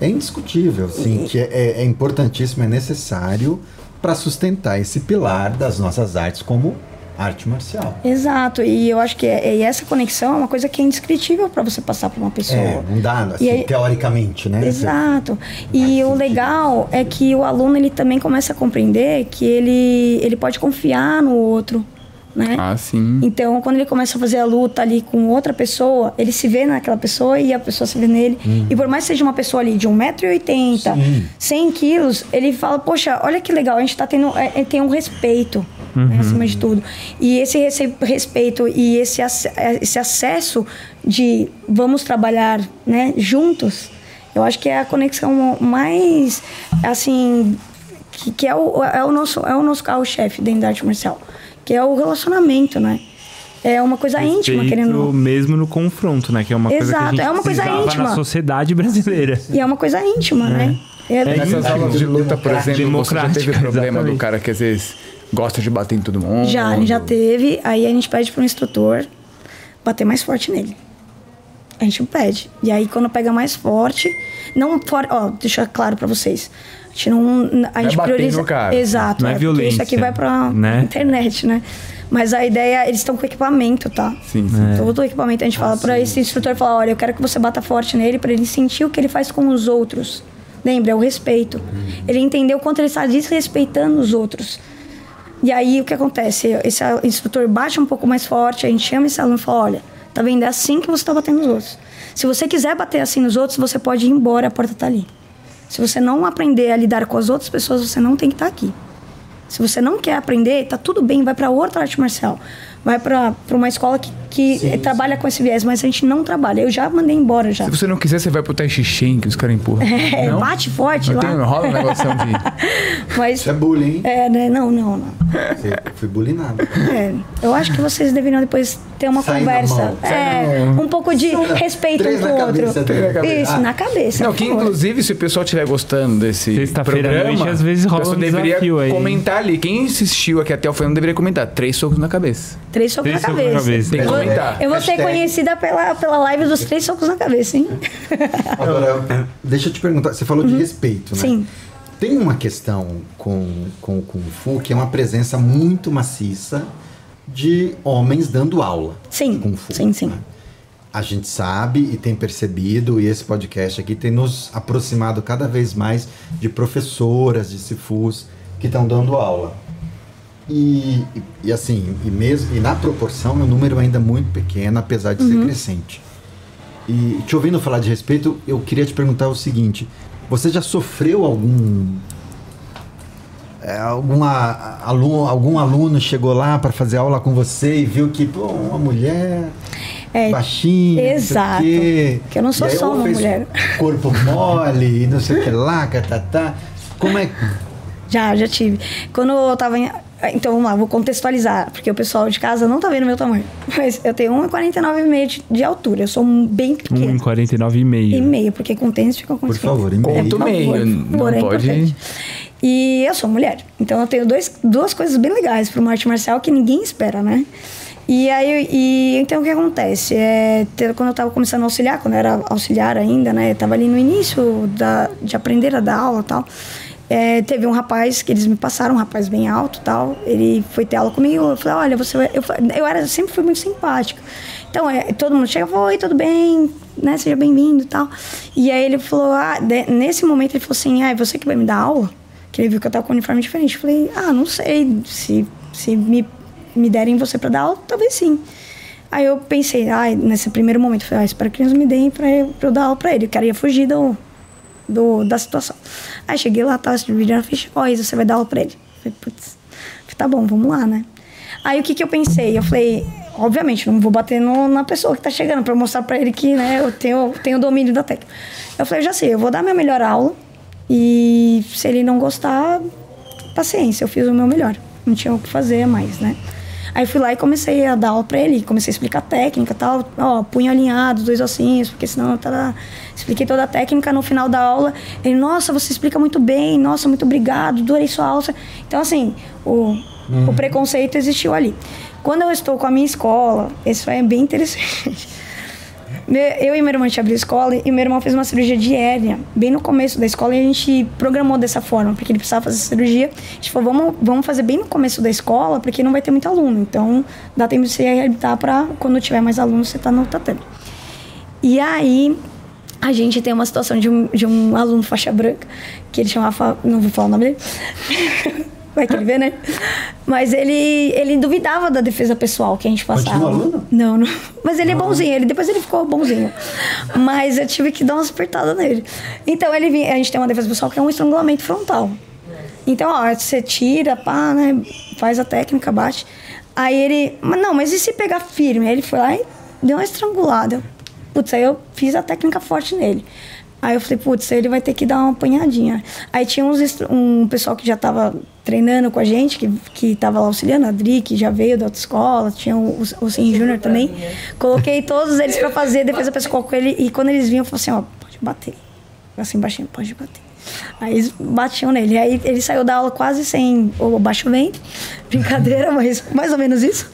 é indiscutível, assim, que é, é- é importantíssimo, é necessário para sustentar esse pilar das nossas artes como arte marcial. Exato, e eu acho que é- e essa conexão é uma coisa que é indescritível para você passar para uma pessoa. É, não dá, assim, E teoricamente, né? Exato. E o sentido. legal é que o aluno ele também começa a compreender que ele, ele pode confiar no outro, né? Ah, sim. Então, quando ele começa a fazer a luta ali com outra pessoa, ele se vê naquela pessoa e a pessoa se vê nele. E por mais que seja uma pessoa ali de 1,80m, Sim. 100 quilos, ele fala, poxa, olha que legal, a gente tá tendo, é, é, tem um respeito, né, acima de tudo. E esse respeito e esse, é, esse acesso de vamos trabalhar, né, juntos, eu acho que é a conexão mais, assim, que, que é, o, é o nosso, é o nosso carro-chefe dentro da arte marcial, que é o relacionamento, né? É uma coisa íntima, Respeito querendo... mesmo no confronto, né? Que é uma coisa que a Exato, gente é uma coisa íntima. na sociedade brasileira. E é uma coisa íntima, né? É, Nessas íntimo. aulas de luta, por exemplo, você já teve problema do exatamente. cara que às vezes gosta de bater em todo mundo? Já, ele já teve. Aí a gente pede pro instrutor bater mais forte nele. A gente pede. E aí quando pega mais forte, não for, ó, deixa claro pra vocês. A gente não a gente bater prioriza cara. Exato, Não é Isso violência, aqui vai pra né? internet, né? Mas a ideia, eles estão com equipamento, tá? Sim, sim. Todo o equipamento a gente fala pra esse instrutor falar, olha, eu quero que você bata forte nele pra ele sentir o que ele faz com os outros. Lembra, é o respeito. Ele entendeu o quanto ele está desrespeitando os outros. E aí o que acontece? Esse instrutor bate um pouco mais forte, a gente chama esse aluno e fala, olha, tá vendo? É assim que você está batendo nos outros. Se você quiser bater assim nos outros, você pode ir embora, a porta tá ali. Se você não aprender a lidar com as outras pessoas, você não tem que estar aqui. Se você não quer aprender, tá tudo bem, vai para outra arte marcial. Vai para uma escola que, que eh, trabalha com esse viés, mas a gente não trabalha. Eu já mandei embora já. Se você não quiser, você vai pro Tai Chi que os caras empurram. [LAUGHS] É, não? bate forte Não lá. tem, rola um negócio de... [LAUGHS] Mas Isso é bullying, hein? é, né? Não, não, não. Você foi bullyingado. É, eu acho que vocês deveriam depois ter uma Sair na conversa. É, um pouco de respeito um com na o outro. cabeça. Isso, Ah. na cabeça. Não, que inclusive, se o pessoal estiver gostando desse programa, noite, às vezes rola um deveria aí. comentar ali. Quem assistiu aqui até o final deveria comentar. Três socos na cabeça. Três socos Três na socos na cabeça. cabeça. Tem que Eu. Eu vou ser conhecida pela, pela live dos três socos na cabeça, hein? [LAUGHS] Agora, deixa eu te perguntar, você falou de respeito, né? Sim. Tem uma questão com, com o Kung Fu que é uma presença muito maciça de homens dando aula. Sim, Kung Fu, sim, sim. né? A gente sabe e tem percebido, e esse podcast aqui tem nos aproximado cada vez mais de professoras de Sifus que estão dando aula. E, e, e assim, e mesmo e na proporção é um número ainda muito pequeno, apesar de ser crescente. E te ouvindo falar de respeito, eu queria te perguntar o seguinte: você já sofreu algum é, alguma aluno, algum aluno chegou lá para fazer aula com você e viu que pô, uma mulher É, baixinha, exato. o. Que eu não sou só uma mulher. Corpo mole, e não sei o que lá, catatá. Como é que Já, já tive. Quando eu tava em- Então vamos lá, vou contextualizar, porque o pessoal de casa não tá vendo meu tamanho. [LAUGHS] Mas eu tenho 1,49,5 de, de altura, eu sou um bem pequeno. 1,49,5. E meio, porque com tênis fica com Por favor, em É, meio. meio, favor, não favor, é pode-. E eu sou mulher, então eu tenho dois, duas coisas bem legais para uma arte marcial que ninguém espera, né? E aí, e, então o que acontece? É, quando eu estava começando a auxiliar, quando eu era auxiliar ainda, né? Tava ali no início da, de aprender a dar aula e tal. É, teve um rapaz que eles me passaram, um rapaz bem alto tal. Ele foi ter aula comigo. Eu falei, olha, você vai. Eu, eu era, sempre fui muito simpática. Então, é, todo mundo chega, oi, tudo bem, né? Seja bem-vindo tal. E aí ele falou, ah, de- nesse momento ele falou assim, ah, é você que vai me dar aula? Que ele viu que eu tava com um uniforme diferente. Eu falei, ah, não sei, se, se me, me derem você pra dar aula, talvez sim. Aí eu pensei, ah, nesse primeiro momento, eu falei, ah, espero que eles me deem pra eu, eu dar aula pra ele. Eu queria fugir do, do, da situação. Aí cheguei lá, tava dividindo a ficha, ó, Isa, você vai dar aula pra ele. Eu falei, putz, tá bom, vamos lá, né? Aí o que que eu pensei? Eu falei, obviamente, não vou bater no- na pessoa que tá chegando pra mostrar pra ele que, né, eu tenho, tenho domínio da técnica. Eu falei, já sei, eu vou dar minha melhor aula e se ele não gostar, paciência, eu fiz o meu melhor. Não tinha o que fazer mais, né? Aí fui lá e comecei a dar aula pra ele, comecei a explicar a técnica e tal. Ó, punho alinhado, dois ossinhos, porque senão eu tava... Expliquei toda a técnica no final da aula. Ele, nossa, você explica muito bem, nossa, muito obrigado, adorei sua aula. Então, assim, o, o preconceito existiu ali. Quando eu estou com a minha escola, isso é bem interessante. Me- Eu e meu irmão a gente abriu escola e meu irmão fez uma cirurgia de hérnia bem no começo da escola e a gente programou dessa forma, porque ele precisava fazer cirurgia. A gente falou, vamos, vamos fazer bem no começo da escola, porque não vai ter muito aluno. Então dá tempo de você reabilitar para quando tiver mais alunos você tá no tatame. E aí a gente tem uma situação de um, de um aluno faixa branca, que ele chamava. Não vou falar o nome dele. [LAUGHS] Vai que ele vê, né? Mas ele, ele duvidava da defesa pessoal que a gente passava. Continua aluno? Não, não. Mas ele é bonzinho, ele, depois ele ficou bonzinho. Mas eu tive que dar umas apertadas nele. Então ele vinha, a gente tem uma defesa pessoal que é um estrangulamento frontal. Então, ó, você tira, pá, né? Faz a técnica, bate. Aí ele. Mas não, mas e se pegar firme? Aí ele foi lá e deu uma estrangulada. Putz, aí eu fiz a técnica forte nele. Aí eu falei, putz, ele vai ter que dar uma apanhadinha. Aí tinha uns, um pessoal que já tava treinando com a gente, que, que tava lá auxiliando, a Adri, que já veio da autoescola, tinha o, o, o Sim Júnior também. Coloquei todos eles pra fazer defesa pessoal com ele. E quando eles vinham, eu falei assim, ó, pode bater. Assim, baixinho, pode bater. Aí batiam nele. Aí ele saiu da aula quase sem o baixo ventre. [LAUGHS] Brincadeira, mas mais ou menos isso.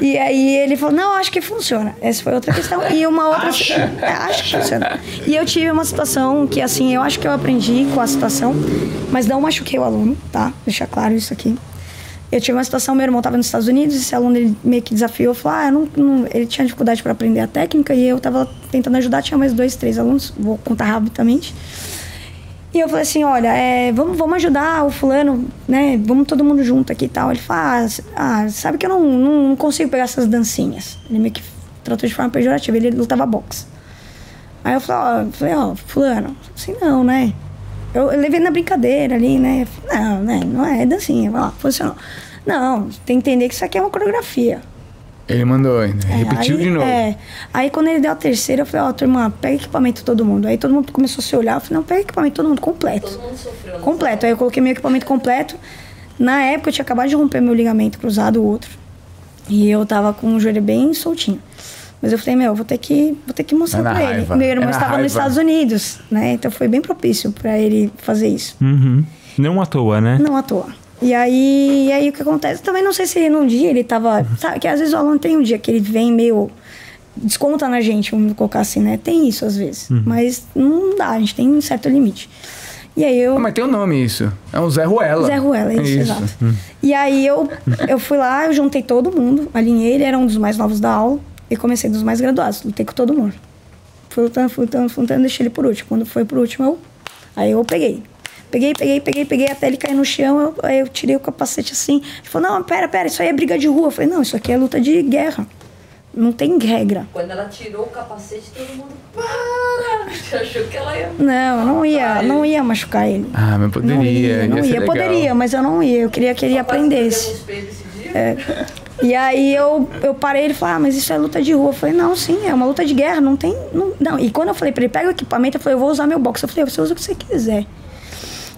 E aí ele falou, não, acho que funciona. Essa foi outra questão. E uma outra... É, acho que funciona. E eu tive uma situação que, assim, eu acho que eu aprendi com a situação, mas não machuquei o aluno, tá? Deixar claro isso aqui. Eu tive uma situação, meu irmão estava nos Estados Unidos, esse aluno ele meio que desafiou, falou, ah, não, não- ele tinha dificuldade para aprender a técnica e eu estava tentando ajudar, tinha mais dois, três alunos, vou contar rapidamente. E eu falei assim, olha, é, vamos, vamos ajudar o fulano, né? Vamos todo mundo junto aqui e tal. Ele falou, ah, ah, sabe que eu não, não consigo pegar essas dancinhas. Ele meio que tratou de forma pejorativa, ele lutava boxe. Aí eu falei, ó, falei, ó, fulano, assim não, né? Eu, eu levei na brincadeira ali, né? Falei, Não, né? Não é dancinha, vai lá, funcionou. Não, tem que entender que isso aqui é uma coreografia. Ele mandou ainda. É, Repetiu aí, de novo. É. Aí quando ele deu a terceira, eu falei, ó, turma, pega equipamento todo mundo. Aí todo mundo começou a se olhar, eu falei, não, pega equipamento todo mundo completo. Todo mundo sofreu. Completo. Aí eu coloquei meu equipamento completo. Na época eu tinha acabado de romper meu ligamento cruzado, o outro. E eu tava com o joelho bem soltinho. Mas eu falei, meu, vou ter que, vou ter que mostrar É pra ele. raiva. Meu irmão É estava raiva. nos Estados Unidos, né? Então foi bem propício pra ele fazer isso. Uhum. Não à toa, né? Não à toa. E aí, e aí o que acontece? Também não sei se num dia ele tava. Sabe, que às vezes o aluno tem um dia que ele vem meio. Desconta na gente, vamos colocar assim, né? Tem isso às vezes. Mas não dá, a gente tem um certo limite. E aí eu. Ah, mas tem um nome isso. É um Zé Ruela. Zé Ruela, isso, Isso. exato. E aí eu, [LAUGHS] eu fui lá, eu juntei todo mundo, alinhei, ele era um dos mais novos da aula, e comecei dos mais graduados, lutei com todo mundo. Fui lutando, fui lutando, fui lutando, deixei ele por último. Quando foi por último, eu, aí eu peguei. Peguei, peguei, peguei, peguei, até ele cair no chão, eu, aí eu tirei o capacete assim. Ele falou, não, pera, pera, isso aí é briga de rua. Eu falei, não, isso aqui é luta de guerra. Não tem regra. Quando ela tirou o capacete, todo mundo para! [LAUGHS] Você achou que ela ia. Não, eu não ia, não ia machucar ele. Ah, mas poderia. não ia, não ia. ser ia. legal. Poderia, mas eu não ia. Eu queria que ele Só aprendesse. perdeu um espelho esse dia. É. E aí eu, eu parei ele falou, ah, mas isso é luta de rua. Eu falei, não, sim, é uma luta de guerra, não tem. Não, não. E quando eu falei pra ele, pega o equipamento, eu falei, eu vou usar meu box. Eu falei, você usa o que você quiser.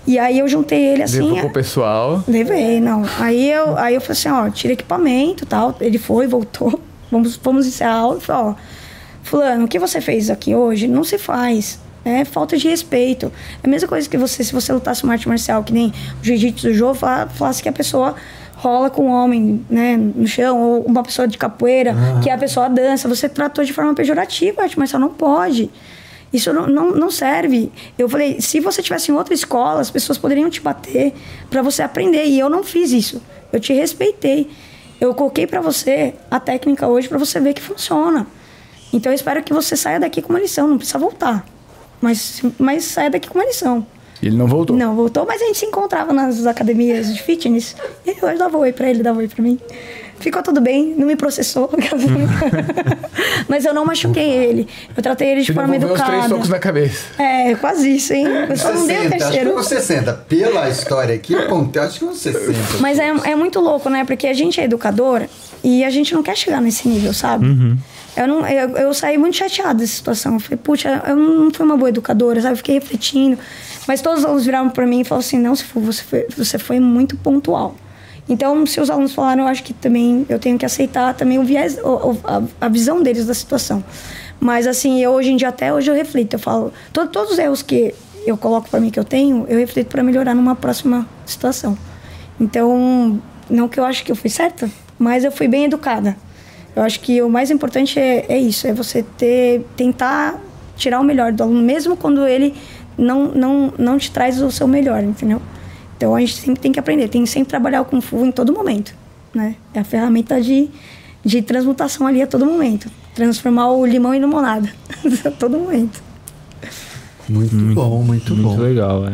E aí eu juntei ele assim. Levou pro pessoal. Levei, não. Aí eu, aí eu falei assim, ó, tira equipamento e tal. Ele foi, voltou. [LAUGHS] Vamos, vamos encerrar a aula. Eu falei, ó, fulano, o que você fez aqui hoje não se faz. É falta de respeito. É a mesma coisa que você, se você lutasse uma arte marcial, que nem o jiu-jitsu do jogo, fala- falasse que a pessoa rola com um homem, né, no chão, ou uma pessoa de capoeira, que a pessoa dança. Você tratou de forma pejorativa a arte marcial, não pode. Isso não, não, não serve. Eu falei, se você tivesse em outra escola, as pessoas poderiam te bater para você aprender. E eu não fiz isso. Eu te respeitei. Eu coloquei para você a técnica hoje para você ver que funciona. Então eu espero que você saia daqui com uma lição, não precisa voltar. Mas, mas saia daqui com uma lição. E ele não voltou. Não, voltou, mas a gente se encontrava nas academias de fitness. E eu dava oi pra ele, dava oi pra mim. Ficou tudo bem, não me processou. [LAUGHS] mas eu não machuquei ele. Eu tratei ele de Você forma devolveu os três educada. socos na cabeça. É, quase isso, hein? Eu só não dei o 60, acho que terceiro. uns 60. Pela história aqui, eu contei, acho que uns 60. Mas é, é muito louco, né? Porque a gente é educadora e a gente não quer chegar nesse nível, sabe? Eu, não, eu, eu saí muito chateada dessa situação. Eu falei, putz, eu não fui uma boa educadora, sabe? Eu fiquei refletindo. Mas todos os alunos viraram pra mim e falaram assim: não, você você foi, você foi muito pontual. Então, se os alunos falaram, eu acho que também eu tenho que aceitar também o viés, o- a, a visão deles da situação. Mas, assim, eu, hoje em dia, até hoje eu reflito. Eu falo, to- todos os erros que eu coloco pra mim que eu tenho, eu reflito pra melhorar numa próxima situação. Então, não que eu acho que eu fui certa, mas eu fui bem educada. Eu acho que o mais importante é, é isso, é você ter, tentar tirar o melhor do aluno, mesmo quando ele não, não, não te traz o seu melhor, entendeu? Então a gente sempre tem que aprender, tem que sempre trabalhar o Kung Fu em todo momento, né? É a ferramenta de, de transmutação ali a todo momento. Transformar o limão em limonada [LAUGHS] a todo momento. Muito, bom, muito, Muito bom. legal, é.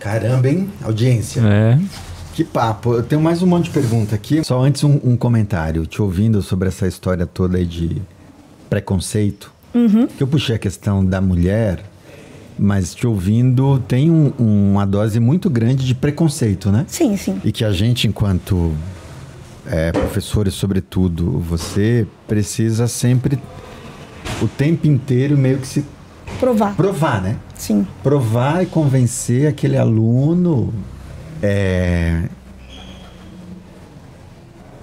Caramba, hein? Audiência. É. Que papo. Eu tenho mais um monte de pergunta aqui. Só antes um, um comentário. Te ouvindo sobre essa história toda aí de preconceito. Que eu puxei a questão da mulher, mas te ouvindo tem um- uma dose muito grande de preconceito, né? Sim, sim. E que a gente, enquanto é, professores, sobretudo, você precisa sempre, o tempo inteiro, meio que se Provar. provar, né? Sim. provar e convencer aquele aluno. é,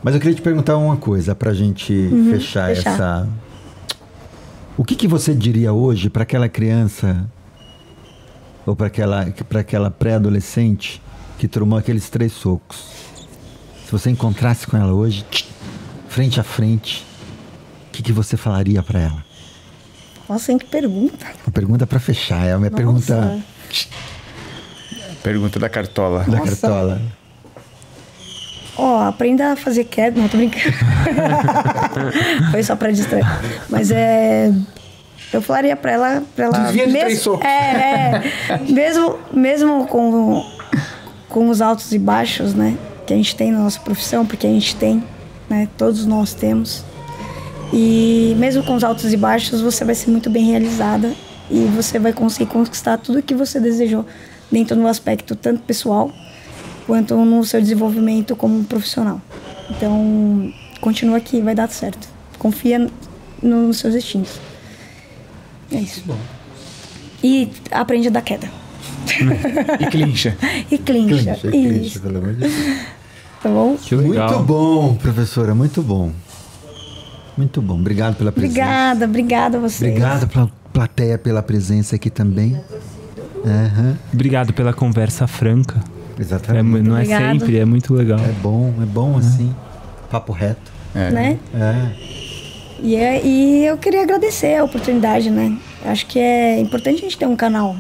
Mas eu queria te perguntar uma coisa pra gente fechar, Uhum, fechar. essa. O que, que você diria hoje para aquela criança ou para aquela, para aquela pré-adolescente que tomou aqueles três socos? Se você encontrasse com ela hoje, frente a frente, o que, que você falaria para ela? Nossa, hein, que pergunta. Uma pergunta para fechar, é a minha pergunta Nossa. Pergunta da cartola. da Nossa. cartola. Ó, aprenda a fazer queda. Não, tô brincando. [LAUGHS] Foi só pra distrair. Mas é. Eu falaria pra ela. Pra ela Desvia de socos. É, é. [LAUGHS] Mesmo, mesmo com, com os altos e baixos, né? Que a gente tem na nossa profissão, porque a gente tem, né? Todos nós temos. E mesmo com os altos e baixos, você vai ser muito bem realizada e você vai conseguir conquistar tudo o que você desejou dentro do aspecto tanto pessoal quanto no seu desenvolvimento como profissional. Então, continua aqui, vai dar certo. Confia nos seus destinos. É isso. E aprende a dar queda. E clincha. E clincha. Clincha, clincha, pelo amor de Deus. Tá bom? Que legal. Muito bom, professora, muito bom. Muito bom. Obrigado pela presença. Obrigada, obrigada a vocês. Obrigado pela plateia pela presença aqui também. Aham, Obrigado pela conversa franca. É, exatamente. mu- não é Obrigado. sempre, é muito legal. É bom, é bom assim. Papo reto. É. Né? É. E, é- e eu queria agradecer a oportunidade, né? Acho que é importante a gente ter um canal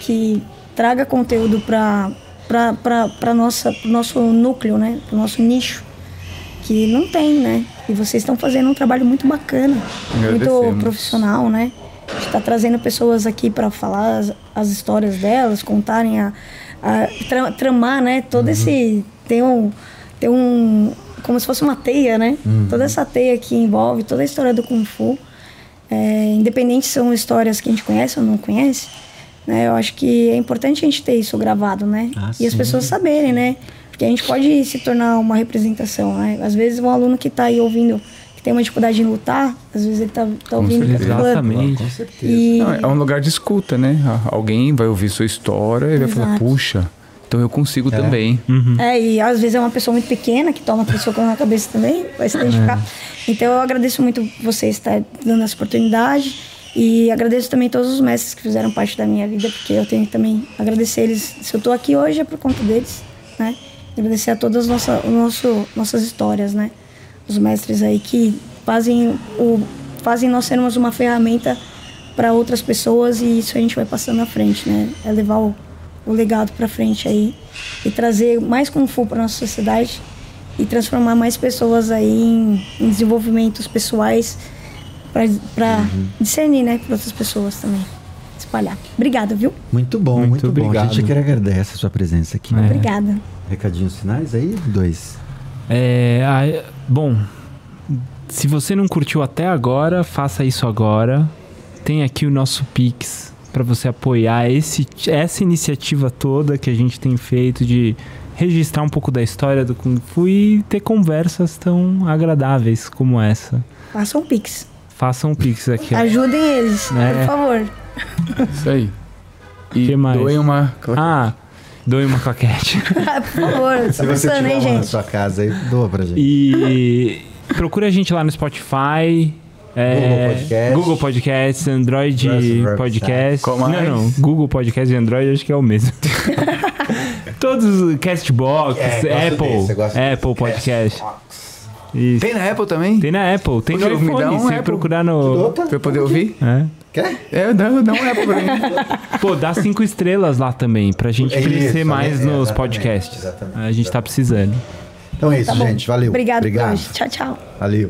que traga conteúdo para para nossa pro nosso núcleo, né? Pro nosso nicho que não tem, né? E vocês estão fazendo um trabalho muito bacana, muito profissional, né? A gente está trazendo pessoas aqui para falar as, as histórias delas, contarem a, a tra- tramar, né? Todo esse tem um tem um como se fosse uma teia, né? Toda essa teia que envolve toda a história do kung fu, é, independente se são histórias que a gente conhece ou não conhece, né? Eu acho que é importante a gente ter isso gravado, né? Ah, e as sim. pessoas saberem, né? Porque a gente pode se tornar uma representação, né? Às vezes um aluno que está aí ouvindo que tem uma dificuldade em lutar, às vezes ele tá, tá ouvindo que tá falando. Exatamente. Com certeza. E Não, é um lugar de escuta, né? Alguém vai ouvir sua história e vai falar, puxa, Então eu consigo também. É, e às vezes é uma pessoa muito pequena que toma três socos na cabeça também, vai se identificar. Então eu agradeço muito vocês estar dando essa oportunidade e agradeço também todos os mestres que fizeram parte da minha vida, porque eu tenho que também agradecer eles. Se eu tô aqui hoje é por conta deles, né? Agradecer a todas as nossa, o nosso, nossas histórias, né? Os mestres aí que fazem, o, fazem nós sermos uma ferramenta para outras pessoas e isso a gente vai passando à frente, né? É levar o, o legado para frente aí e trazer mais Kung Fu para nossa sociedade e transformar mais pessoas aí em, em desenvolvimentos pessoais para discernir, né, para outras pessoas também. Espalhar. Obrigada, viu? Muito bom, Muito muito, bom. A obrigado. gente que agradece a sua presença aqui. É. Obrigada. Recadinhos finais aí? Dois. É, ah, bom, se você não curtiu até agora, faça isso agora. Tem aqui o nosso Pix para você apoiar esse, essa iniciativa toda que a gente tem feito de registrar um pouco da história do Kung Fu e ter conversas tão agradáveis como essa. Façam um pix. Façam um Pix aqui. ó. Ajudem eles, É. por favor. Isso aí. E Que mais? doem uma. Ah, doe uma claquete. [LAUGHS] por favor, Se você tiver hein, uma na gente? sua casa aí, doa pra gente. E procura a gente lá no Spotify. É, Google Podcast. Google Podcasts, Android Podcast. Não, não. Google Podcast e Android acho que é o mesmo. [LAUGHS] Todos, Castbox, É, Apple, desse, Apple Podcast. Isso. Tem na Apple também? Tem na Apple, tem Ô, no dá iPhone, um se Apple. procurar no... Pra eu poder ouvir? É. Quer? É, dá, dá um Apple pra mim. [LAUGHS] Pô, dá cinco estrelas lá também, pra gente Isso, crescer mais é, nos exatamente, podcasts. exatamente, a gente tá precisando. Então é isso, Tá gente. Valeu. Obrigado Obrigado. Tchau, tchau. Valeu.